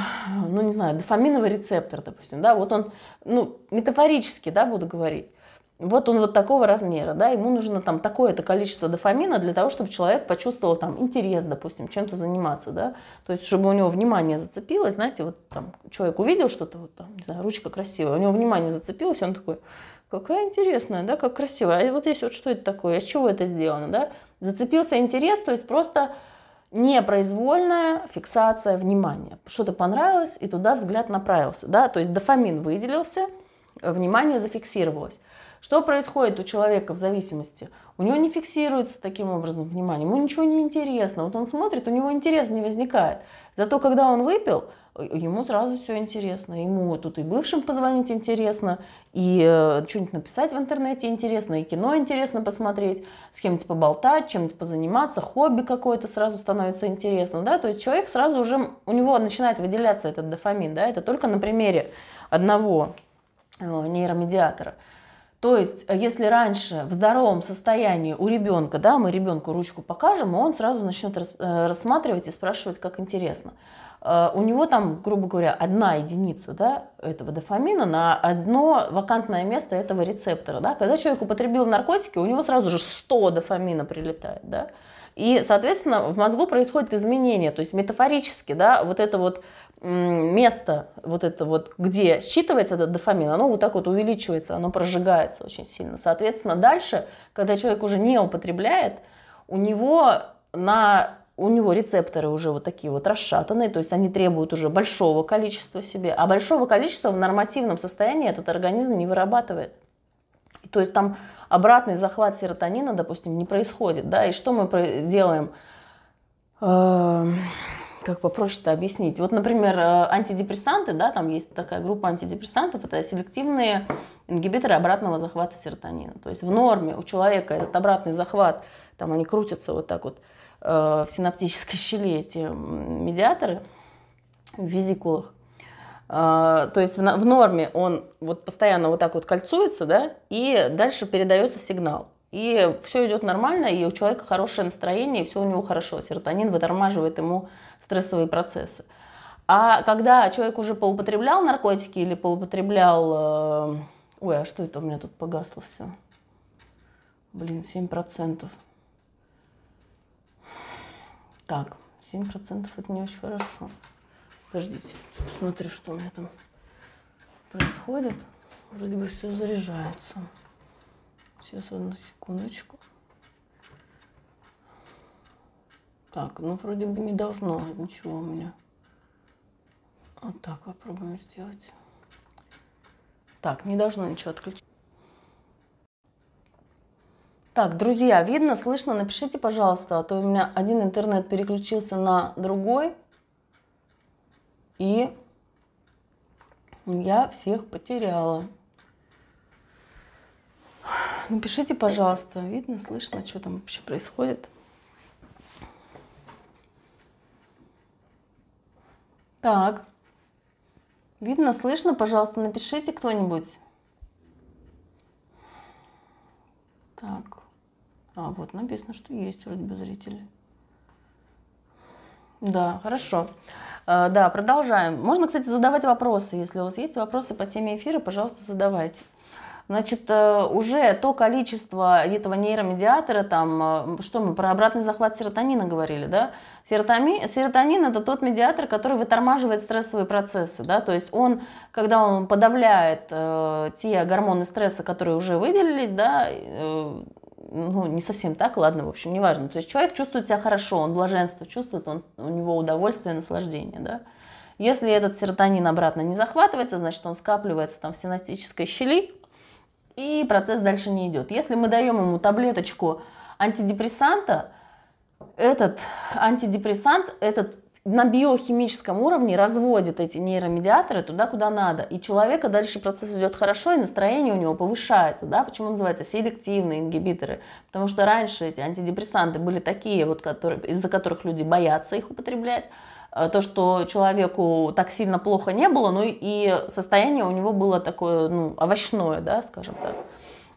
ну не знаю, дофаминовый рецептор, допустим, да, вот он, ну, метафорически, да, буду говорить. Вот он вот такого размера, да, ему нужно там такое-то количество дофамина для того, чтобы человек почувствовал там интерес, допустим, чем-то заниматься, да, то есть чтобы у него внимание зацепилось, знаете, вот там человек увидел что-то, вот там, не знаю, ручка красивая, у него внимание зацепилось, он такой, какая интересная, да, как красивая, а вот здесь вот что это такое, из чего это сделано, да, зацепился интерес, то есть просто непроизвольная фиксация внимания. Что-то понравилось, и туда взгляд направился. Да? То есть дофамин выделился, внимание зафиксировалось. Что происходит у человека в зависимости? У него не фиксируется таким образом внимание, ему ничего не интересно. Вот он смотрит, у него интерес не возникает. Зато когда он выпил, ему сразу все интересно. Ему тут и бывшим позвонить интересно, и э, что-нибудь написать в интернете интересно, и кино интересно посмотреть, с кем-нибудь поболтать, чем-нибудь позаниматься, хобби какое-то сразу становится интересно. Да? То есть человек сразу уже, у него начинает выделяться этот дофамин. Да? Это только на примере одного э, нейромедиатора. То есть, э, если раньше в здоровом состоянии у ребенка, да, мы ребенку ручку покажем, он сразу начнет рассматривать и спрашивать, как интересно. Э, у него там, грубо говоря, одна единица да, этого дофамина на одно вакантное место этого рецептора. Да. Когда человек употребил наркотики, у него сразу же 100 дофамина прилетает. Да. И, соответственно, в мозгу происходит изменение. То есть метафорически, да, вот это вот место, вот это вот, где считывается этот дофамин, оно вот так вот увеличивается, оно прожигается очень сильно. Соответственно, дальше, когда человек уже не употребляет, у него на у него рецепторы уже вот такие вот расшатанные, то есть они требуют уже большого количества себе, а большого количества в нормативном состоянии этот организм не вырабатывает. То есть там обратный захват серотонина, допустим, не происходит, да, и что мы делаем? Эм, как попроще это объяснить? Вот, например, э, антидепрессанты, да, там есть такая группа антидепрессантов, это селективные ингибиторы обратного захвата серотонина. То есть в норме у человека этот обратный захват, там они крутятся вот так вот, в синаптической щели эти медиаторы в визикулах. Э, то есть в норме он вот постоянно вот так вот кольцуется, да, и дальше передается сигнал. И все идет нормально, и у человека хорошее настроение, и все у него хорошо. Серотонин вытормаживает ему стрессовые процессы. А когда человек уже поупотреблял наркотики или поупотреблял... Э, ой, а что это у меня тут погасло все? Блин, 7%. Так, 7% это не очень хорошо. Подождите, посмотрю, что у меня там происходит. Вроде бы все заряжается. Сейчас одну секундочку. Так, ну вроде бы не должно ничего у меня. Вот так попробуем сделать. Так, не должно ничего отключить. Так, друзья, видно, слышно? Напишите, пожалуйста, а то у меня один интернет переключился на другой. И я всех потеряла. Напишите, пожалуйста, видно, слышно, что там вообще происходит. Так, видно, слышно, пожалуйста, напишите кто-нибудь. Так. А, вот написано, что есть вроде бы зрители. Да, хорошо. А, да, продолжаем. Можно, кстати, задавать вопросы. Если у вас есть вопросы по теме эфира, пожалуйста, задавайте. Значит, э, уже то количество этого нейромедиатора, там, э, что мы про обратный захват серотонина говорили, да? Серотонин, серотонин это тот медиатор, который вытормаживает стрессовые процессы, да, то есть он, когда он подавляет э, те гормоны стресса, которые уже выделились, да, э, ну, не совсем так, ладно, в общем, неважно. То есть человек чувствует себя хорошо, он блаженство чувствует, он, у него удовольствие, наслаждение, да. Если этот серотонин обратно не захватывается, значит, он скапливается там в синаптической щели, и процесс дальше не идет. Если мы даем ему таблеточку антидепрессанта, этот антидепрессант, этот на биохимическом уровне разводит эти нейромедиаторы туда, куда надо. И человека дальше процесс идет хорошо, и настроение у него повышается. Да? Почему называется селективные ингибиторы? Потому что раньше эти антидепрессанты были такие, вот, которые, из-за которых люди боятся их употреблять. Э, то, что человеку так сильно плохо не было, ну и состояние у него было такое ну, овощное, да, скажем так.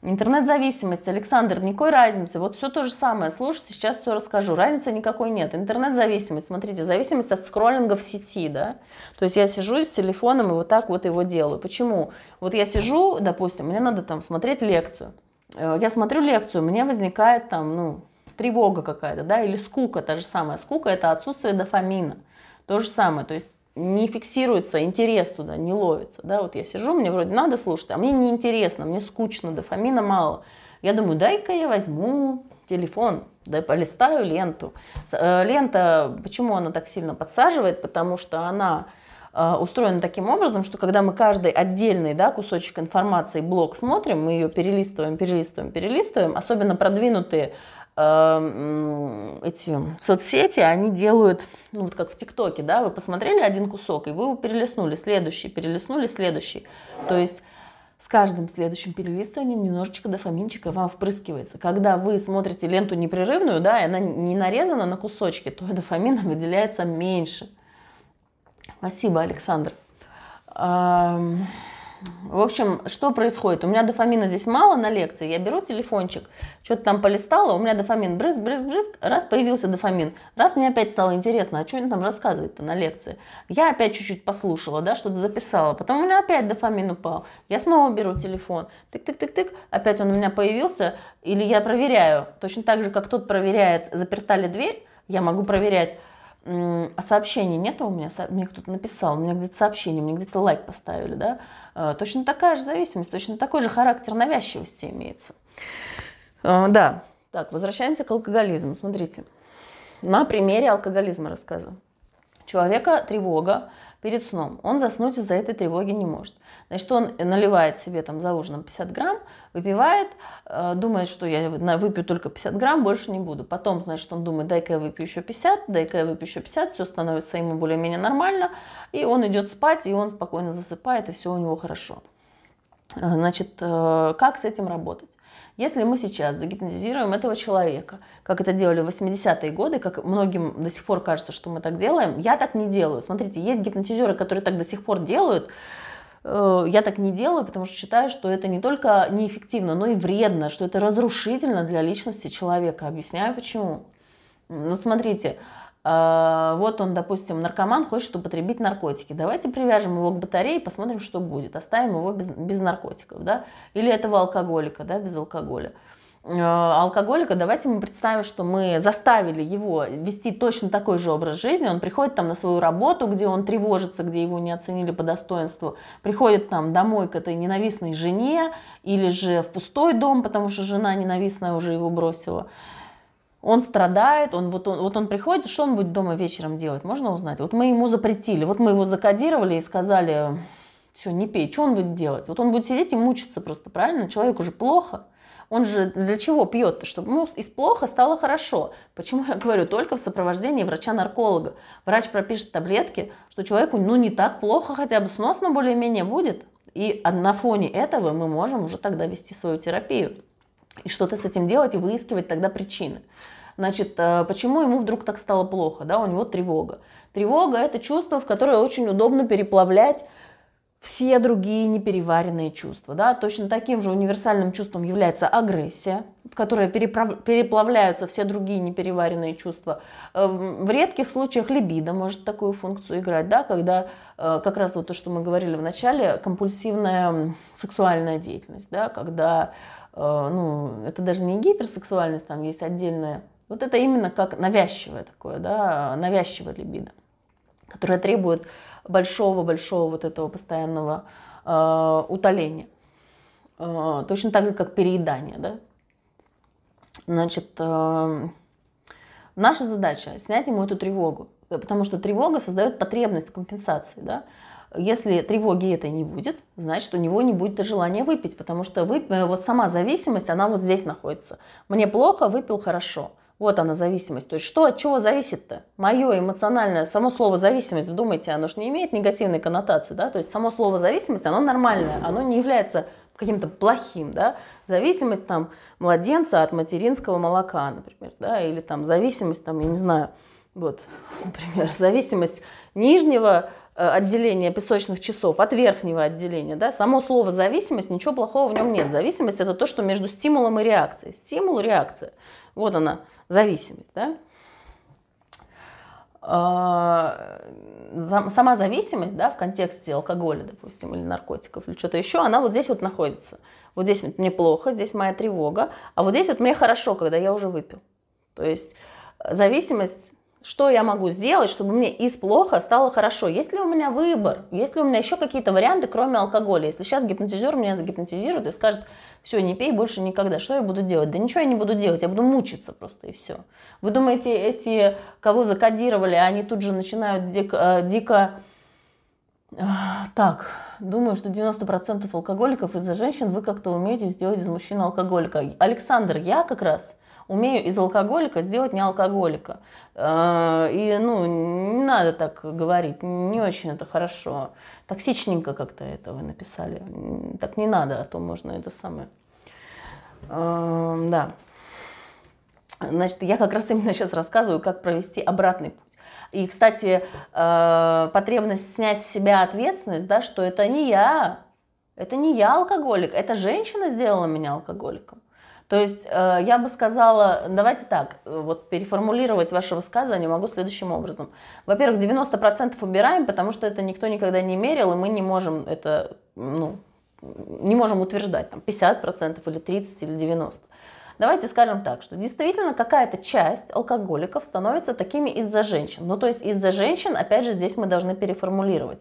Интернет-зависимость, Александр, никакой разницы. Вот все то же самое. Слушайте, сейчас все расскажу. Разницы никакой нет. Интернет-зависимость, смотрите, зависимость от скроллинга в сети, да. То есть я сижу с телефоном и вот так вот его делаю. Почему? Вот я сижу, допустим, мне надо там смотреть лекцию. Э, я смотрю лекцию, у меня возникает там, ну, тревога какая-то, да, или скука, та же самая. Скука – это отсутствие дофамина. То же самое. То есть не фиксируется, интерес туда не ловится. Да? Вот я сижу, мне вроде надо слушать, а мне неинтересно, мне скучно, дофамина мало. Я думаю, дай-ка я возьму телефон, Да, полистаю ленту. Э, лента, почему она так сильно подсаживает? Потому что она э, устроена таким образом, что когда мы каждый отдельный да, кусочек информации, блок смотрим, мы ее перелистываем, перелистываем, перелистываем, особенно продвинутые эти соцсети, они делают, ну вот как в ТикТоке, да, вы посмотрели один кусок, и вы его перелистнули, следующий, перелистнули, следующий. То есть с каждым следующим перелистыванием немножечко дофаминчика вам впрыскивается. Когда вы смотрите ленту непрерывную, да, и она не нарезана на кусочки, то дофамина выделяется меньше. Спасибо, Александр. В общем, что происходит? У меня дофамина здесь мало на лекции. Я беру телефончик, что-то там полистала, у меня дофамин брызг, брызг, брызг, раз появился дофамин. Раз мне опять стало интересно, а что они там рассказывают-то на лекции? Я опять чуть-чуть послушала, да, что-то записала. Потом у меня опять дофамин упал. Я снова беру телефон. Тык-тык-тык-тык. Опять он у меня появился. Или я проверяю. Точно так же, как тот проверяет, заперта ли дверь, я могу проверять, а сообщений нету у меня, мне кто-то написал, у меня где-то сообщение, мне где-то лайк поставили, да, э, точно такая же зависимость, точно такой же характер навязчивости имеется. Э, да, так, возвращаемся к алкоголизму, смотрите, на примере алкоголизма рассказываю. Человека тревога, перед сном. Он заснуть из-за этой тревоги не может. Значит, он наливает себе там за ужином 50 грамм, выпивает, э, думает, что я выпью только 50 грамм, больше не буду. Потом, значит, он думает, дай-ка я выпью еще 50, дай-ка я выпью еще 50, все становится ему более-менее нормально, и он идет спать, и он спокойно засыпает, и все у него хорошо. Э, значит, э, как с этим работать? Если мы сейчас загипнотизируем этого человека, как это делали в 80-е годы, как многим до сих пор кажется, что мы так делаем, я так не делаю. Смотрите, есть гипнотизеры, которые так до сих пор делают, э, я так не делаю, потому что считаю, что это не только неэффективно, но и вредно, что это разрушительно для личности человека. Объясняю почему. Вот смотрите, вот он, допустим, наркоман хочет употребить наркотики. Давайте привяжем его к батарее и посмотрим, что будет. Оставим его без, без наркотиков, да? Или этого алкоголика, да, без алкоголя. А, алкоголика, давайте мы представим, что мы заставили его вести точно такой же образ жизни. Он приходит там на свою работу, где он тревожится, где его не оценили по достоинству. Приходит там домой к этой ненавистной жене или же в пустой дом, потому что жена ненавистная уже его бросила он страдает, он, вот, он, вот он приходит, что он будет дома вечером делать, можно узнать? Вот мы ему запретили, вот мы его закодировали и сказали, все, не пей, что он будет делать? Вот он будет сидеть и мучиться просто, правильно? Человеку уже плохо, он же для чего пьет-то? Чтобы ему из плохо стало хорошо. Почему я говорю? Только в сопровождении врача-нарколога. Врач пропишет таблетки, что человеку ну не так плохо, хотя бы сносно более-менее будет. И на фоне этого мы можем уже тогда вести свою терапию. И что-то с этим делать и выискивать тогда причины. Значит, э, почему ему вдруг так стало плохо? Да, у него тревога. Тревога – это чувство, в которое очень удобно переплавлять все другие непереваренные чувства. Да? Точно таким же универсальным чувством является агрессия, в которое переплавляются все другие непереваренные чувства. Эм, в редких случаях либидо может такую функцию играть, да? когда э, как раз вот то, что мы говорили в начале, компульсивная сексуальная деятельность, да? когда э, ну, это даже не гиперсексуальность, там есть отдельная вот это именно как навязчивое такое, да, навязчивое либидо, которое требует большого-большого вот этого постоянного э, утоления. Э, точно так же, как переедание, да. Значит, э, наша задача снять ему эту тревогу, потому что тревога создает потребность компенсации, да. Если тревоги этой не будет, значит, у него не будет и желания выпить, потому что вы, вот сама зависимость, она вот здесь находится. Мне плохо, выпил хорошо. Вот она зависимость. То есть что от чего зависит-то? Мое эмоциональное, само слово зависимость, вдумайте, оно же не имеет негативной коннотации, да? То есть само слово зависимость, оно нормальное, оно не является каким-то плохим, да? Зависимость там младенца от материнского молока, например, да? Или там зависимость, там, я не знаю, вот, например, зависимость нижнего э, отделения песочных часов от верхнего отделения. Да? Само слово зависимость, ничего плохого в нем нет. Зависимость это то, что между стимулом и реакцией. Стимул, реакция. Вот она, зависимость. Да? А, сама зависимость да, в контексте алкоголя, допустим, или наркотиков, или что-то еще, она вот здесь вот находится. Вот здесь мне плохо, здесь моя тревога, а вот здесь вот мне хорошо, когда я уже выпил. То есть зависимость что я могу сделать, чтобы мне из плохо стало хорошо? Есть ли у меня выбор? Есть ли у меня еще какие-то варианты, кроме алкоголя? Если сейчас гипнотизер меня загипнотизирует и скажет, все, не пей больше никогда, что я буду делать? Да ничего я не буду делать, я буду мучиться просто и все. Вы думаете, эти, кого закодировали, они тут же начинают дико, э, дико так, думаю, что 90% алкоголиков из-за женщин вы как-то умеете сделать из мужчины алкоголика. Александр, я как раз умею из алкоголика сделать не алкоголика. Э, и, ну, не надо так говорить, не очень это хорошо. Токсичненько как-то это вы написали. Так не надо, а то можно это самое. Э, да. Значит, я как раз именно сейчас рассказываю, как провести обратный путь. И, кстати, э, потребность снять с себя ответственность, да, что это не я, это не я алкоголик, это женщина сделала меня алкоголиком. То есть э, я бы сказала, давайте так, вот переформулировать ваше высказывание могу следующим образом. Во-первых, 90% убираем, потому что это никто никогда не мерил, и мы не можем это, ну, не можем утверждать, там, 50% или 30% или 90%. Давайте скажем так, что действительно какая-то часть алкоголиков становится такими из-за женщин. Ну, то есть из-за женщин, опять же, здесь мы должны переформулировать.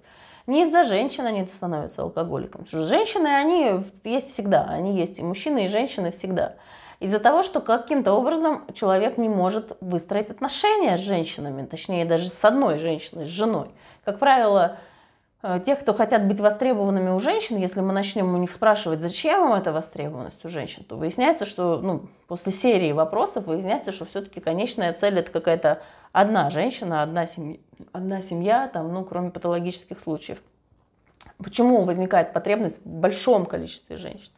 Не из-за женщин они становятся алкоголиком. Потому что женщины, они есть всегда. Они есть и мужчины, и женщины всегда. Из-за того, что каким-то образом человек не может выстроить отношения с женщинами, точнее даже с одной женщиной, с женой. Как правило, тех, кто хотят быть востребованными у женщин, если мы начнем у них спрашивать, зачем им эта востребованность у женщин, то выясняется, что ну, после серии вопросов выясняется, что все-таки конечная цель это какая-то одна женщина, одна семья, одна семья там, ну, кроме патологических случаев. Почему возникает потребность в большом количестве женщин?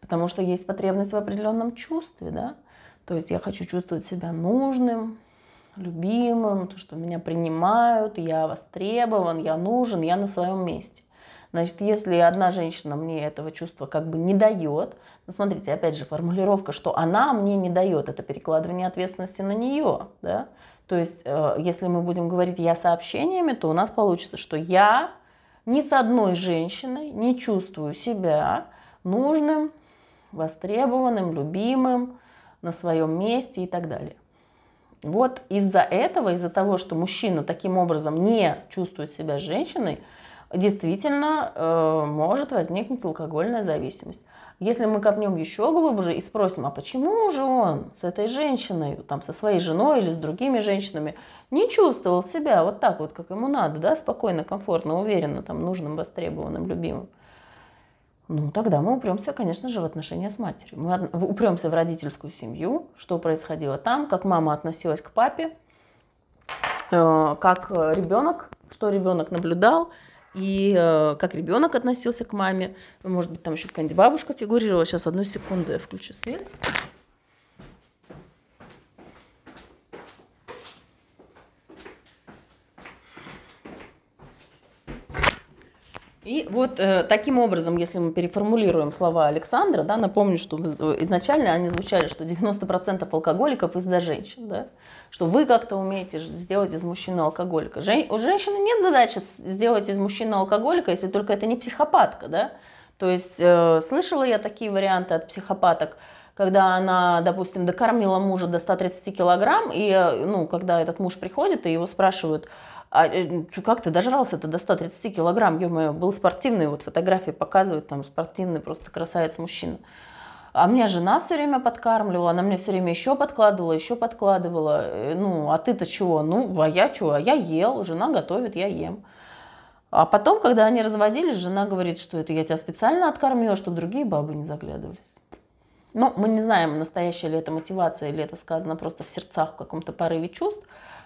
Потому что есть потребность в определенном чувстве, да. То есть я хочу чувствовать себя нужным, любимым, то, что меня принимают, я востребован, я нужен, я на своем месте. Значит, если одна женщина мне этого чувства как бы не дает, ну, смотрите, опять же, формулировка, что она мне не дает, это перекладывание ответственности на нее, да. То есть, э, если мы будем говорить «я сообщениями», то у нас получится, что я ни с одной женщиной не чувствую себя нужным, востребованным, любимым, на своем месте и так далее. Вот из-за этого, из-за того, что мужчина таким образом не чувствует себя женщиной, действительно э, может возникнуть алкогольная зависимость. Если мы копнем еще глубже и спросим, а почему же он с этой женщиной, там, со своей женой или с другими женщинами не чувствовал себя вот так вот, как ему надо, да, спокойно, комфортно, уверенно, там, нужным, востребованным, любимым, ну, тогда мы упремся, конечно же, в отношения с матерью. Мы упремся в родительскую семью, что происходило там, как мама относилась к папе, э, как ребенок, что ребенок наблюдал, и э, как ребенок относился к маме. Может быть, там еще какая-нибудь бабушка фигурировала. Сейчас, одну секунду, я включу свет. И вот э, таким образом, если мы переформулируем слова Александра, да, напомню, что изначально они звучали, что 90% алкоголиков из-за женщин, да, что вы как-то умеете сделать из мужчины алкоголика. Жен, у женщины нет задачи сделать из мужчины алкоголика, если только это не психопатка, да. То есть э, слышала я такие варианты от психопаток, когда она, допустим, докормила мужа до 130 килограмм, и, э, ну, когда этот муж приходит, и его спрашивают, а э, как ты дожрался-то до 130 килограмм, ё был спортивный, вот фотографии показывают, там спортивный просто красавец мужчина. А меня жена все время подкармливала, она мне все время еще подкладывала, еще подкладывала. Э, ну, а ты-то чего? Ну, а я чего? А я ел, жена готовит, я ем. А потом, когда они разводились, жена говорит, что это я тебя специально откормила, чтобы другие бабы не заглядывались. Ну, мы не знаем, настоящая ли это мотивация, или это сказано просто в сердцах, в каком-то порыве чувств.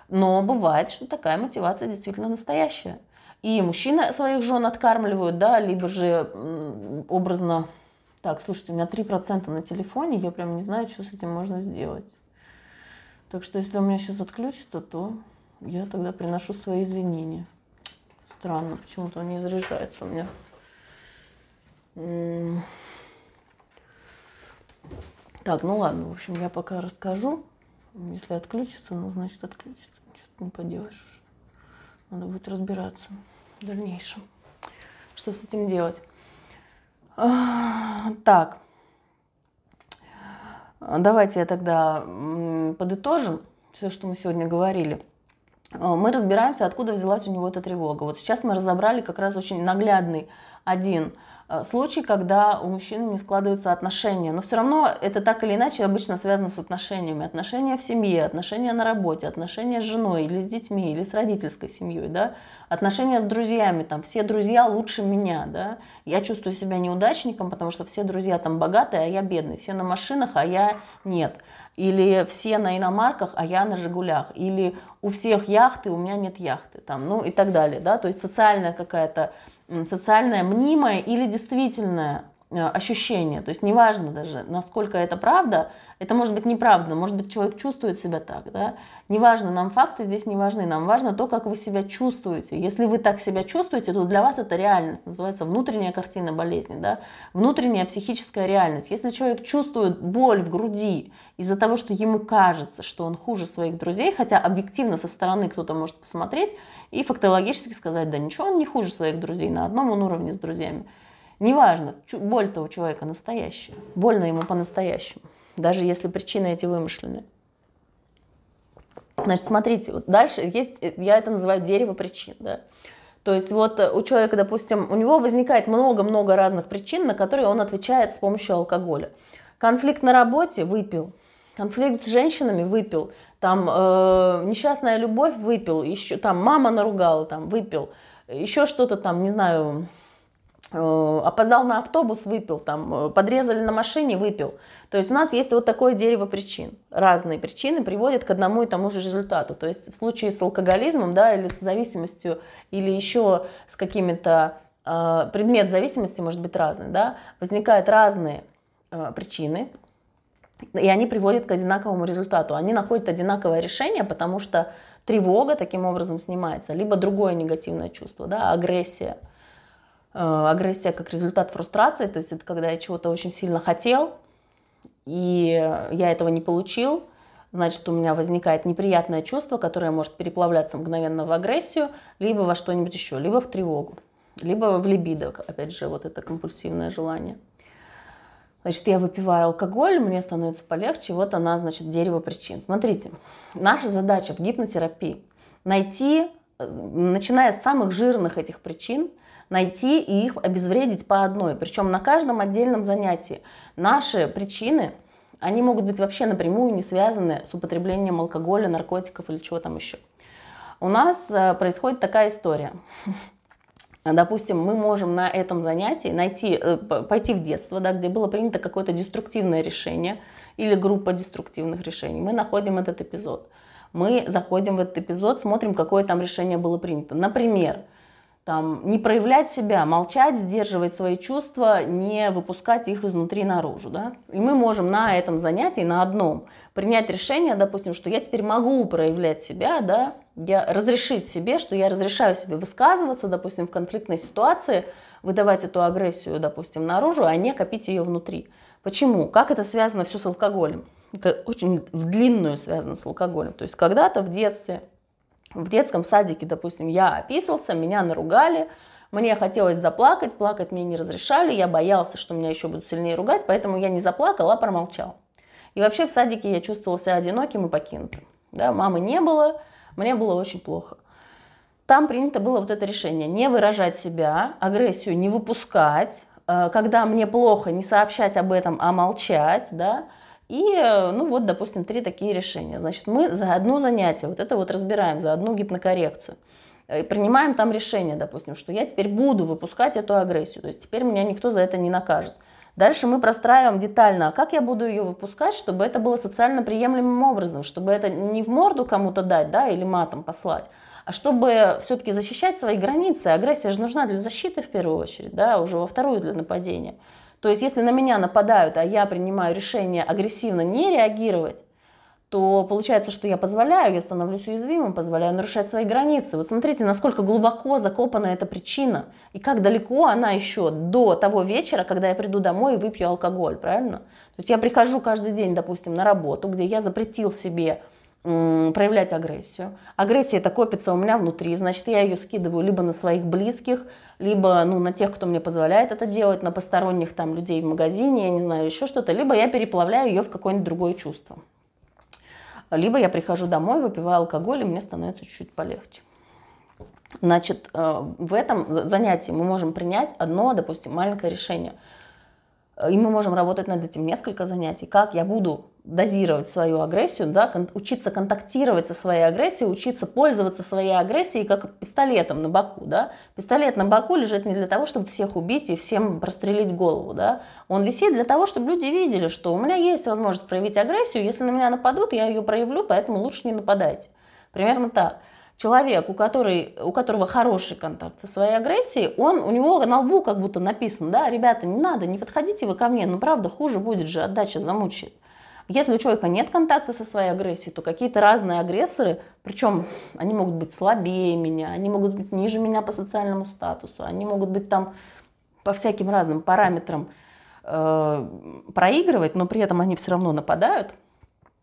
Но бывает, что такая мотивация действительно настоящая. И мужчины своих жен откармливают, да, либо же образно... Так, слушайте, у меня 3% на телефоне, я прям не знаю, что с этим можно сделать. Так что если у меня сейчас отключится, то я тогда приношу свои извинения. Странно, почему-то он не заряжается у меня. Так, ну ладно, в общем, я пока расскажу. Если отключится, ну, значит, отключится. Что-то не поделаешь уже. Надо будет разбираться в дальнейшем. Что с этим делать? Так. Давайте я тогда подытожу все, что мы сегодня говорили. мы разбираемся, откуда взялась у него эта тревога. Вот сейчас мы разобрали как раз очень наглядный один Э, случай, когда у мужчины не складываются отношения. Но все равно это так или иначе обычно связано с отношениями. Отношения в семье, отношения на работе, отношения с женой или с детьми, или с родительской семьей. Да? Отношения с друзьями. Там, все друзья лучше меня. Да? Я чувствую себя неудачником, потому что все друзья там богатые, а я бедный. Все на машинах, а я нет. Или все на иномарках, а я на «Жигулях». Или у всех яхты, у меня нет яхты. Там, ну и так далее. Да? То есть социальная какая-то социальное мнимое или действительное ощущение. То есть неважно даже, насколько это правда, это может быть неправда, может быть человек чувствует себя так. Да? Неважно, нам факты здесь не важны, нам важно то, как вы себя чувствуете. Если вы так себя чувствуете, то для вас это реальность, называется внутренняя картина болезни, да? внутренняя психическая реальность. Если человек чувствует боль в груди из-за того, что ему кажется, что он хуже своих друзей, хотя объективно со стороны кто-то может посмотреть и фактологически сказать, да ничего, он не хуже своих друзей, на одном он уровне с друзьями. Неважно, боль-то у человека настоящая, больно ему по-настоящему даже если причины эти вымышленные. Значит, смотрите, вот дальше есть, я это называю дерево причин, да. То есть вот у человека, допустим, у него возникает много-много разных причин, на которые он отвечает с помощью алкоголя. Конфликт на работе – выпил. Конфликт с женщинами – выпил. Там э, несчастная любовь – выпил. Еще там мама наругала – там выпил. Еще что-то там, не знаю, Э, опоздал на автобус, выпил, там, э, подрезали на машине, выпил. То есть у нас есть вот такое дерево причин. Разные причины приводят к одному и тому же результату. То есть в случае с алкоголизмом, да, или с зависимостью, или еще с какими-то э, предмет зависимости может быть разный, да, возникают разные э, причины, и они приводят к одинаковому результату. Они находят одинаковое решение, потому что тревога таким образом снимается, либо другое негативное чувство, да, агрессия – Э, агрессия как результат фрустрации, то есть это когда я чего-то очень сильно хотел, и я этого не получил, значит, у меня возникает неприятное чувство, которое может переплавляться мгновенно в агрессию, либо во что-нибудь еще, либо в тревогу, либо в либидо, опять же, вот это компульсивное желание. Значит, я выпиваю алкоголь, мне становится полегче, вот она, значит, дерево причин. Смотрите, наша задача в гипнотерапии найти, э, начиная с самых жирных этих причин, найти и их обезвредить по одной. Причем на каждом отдельном занятии. Наши причины, они могут быть вообще напрямую не связаны с употреблением алкоголя, наркотиков или чего там еще. У нас э, происходит такая история. Допустим, мы можем на этом занятии найти, э, пойти в детство, да, где было принято какое-то деструктивное решение или группа деструктивных решений. Мы находим этот эпизод. Мы заходим в этот эпизод, смотрим, какое там решение было принято. Например, там, не проявлять себя, молчать, сдерживать свои чувства, не выпускать их изнутри наружу. Да? И мы можем на этом занятии, на одном, принять решение, допустим, что я теперь могу проявлять себя, да, я разрешить себе, что я разрешаю себе высказываться, допустим, в конфликтной ситуации, выдавать эту агрессию, допустим, наружу, а не копить ее внутри. Почему? Как это связано все с алкоголем? Это очень в длинную связано с алкоголем. То есть когда-то в детстве в детском садике, допустим, я описался, меня наругали, мне хотелось заплакать, плакать мне не разрешали, я боялся, что меня еще будут сильнее ругать, поэтому я не заплакал, а промолчал. И вообще в садике я чувствовал себя одиноким и покинутым. Да, мамы не было, мне было очень плохо. Там принято было вот это решение, не выражать себя, агрессию не выпускать, э, когда мне плохо, не сообщать об этом, а молчать, да, и, э, ну вот, допустим, три такие решения. Значит, мы за одно занятие, вот это вот разбираем, за одну гипнокоррекцию. И принимаем там решение, допустим, что я теперь буду выпускать эту агрессию. То есть теперь меня никто за это не накажет. Дальше мы простраиваем детально, а как я буду ее выпускать, чтобы это было социально приемлемым образом, чтобы это не в морду кому-то дать, да, или матом послать, а чтобы все-таки защищать свои границы. Агрессия же нужна для защиты в первую очередь, да, уже во вторую для нападения. То есть, если на меня нападают, а я принимаю решение агрессивно не реагировать, то получается, что я позволяю, я становлюсь уязвимым, позволяю нарушать свои границы. Вот смотрите, насколько глубоко закопана эта причина, и как далеко она еще до того вечера, когда я приду домой и выпью алкоголь, правильно? То есть я прихожу каждый день, допустим, на работу, где я запретил себе проявлять агрессию. Агрессия это копится у меня внутри, значит, я ее скидываю либо на своих близких, либо ну, на тех, кто мне позволяет это делать, на посторонних там людей в магазине, я не знаю, еще что-то, либо я переплавляю ее в какое-нибудь другое чувство. либо я прихожу домой, выпиваю алкоголь, и мне становится чуть-чуть полегче. Значит, э, в этом занятии мы можем принять одно, допустим, маленькое решение. И мы можем работать над этим несколько занятий. Как я буду дозировать свою агрессию, да, кон- учиться контактировать со своей агрессией, учиться пользоваться своей агрессией как пистолетом на боку. Да. Пистолет на боку лежит не для того, чтобы всех убить и всем прострелить голову. Да. Он висит для того, чтобы люди видели, что у меня есть возможность проявить агрессию, если на меня нападут, я ее проявлю, поэтому лучше не нападайте. Примерно так человек, у, который, у которого хороший контакт со своей агрессией, он, у него на лбу как будто написано, да, ребята, не надо, не подходите вы ко мне, ну правда, хуже будет же, отдача замучает. Если у человека нет контакта со своей агрессией, то какие-то разные агрессоры, причем они могут быть слабее меня, они могут быть ниже меня по социальному статусу, они могут быть там по всяким разным параметрам э, проигрывать, но при этом они все равно нападают –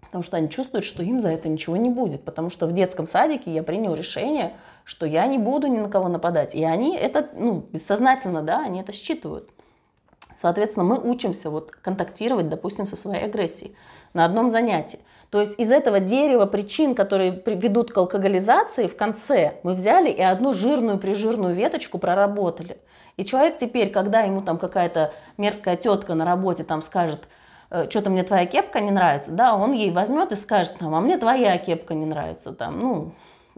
потому что они чувствуют, что им за это ничего не будет, потому что в детском садике я принял решение, что я не буду ни на кого нападать, и они это, ну, бессознательно, да, они это считывают. Соответственно, мы учимся вот контактировать, допустим, со своей агрессией на одном занятии. То есть из этого дерева причин, которые ведут к алкоголизации, в конце мы взяли и одну жирную прижирную веточку проработали. И человек теперь, когда ему там какая-то мерзкая тетка на работе там скажет, что-то мне твоя кепка не нравится, да, он ей возьмет и скажет, а мне твоя кепка не нравится, там, ну,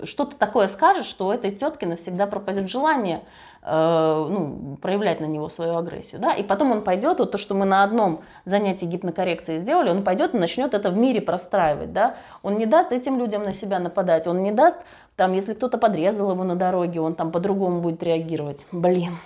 что-то такое скажет, что у этой тетки навсегда пропадет желание э, ну, проявлять на него свою агрессию. Да? И потом он пойдет, вот то, что мы на одном занятии гипнокоррекции сделали, он пойдет и начнет это в мире простраивать. Да? Он не даст этим людям на себя нападать, он не даст, там, если кто-то подрезал его на дороге, он там по-другому будет реагировать. Блин,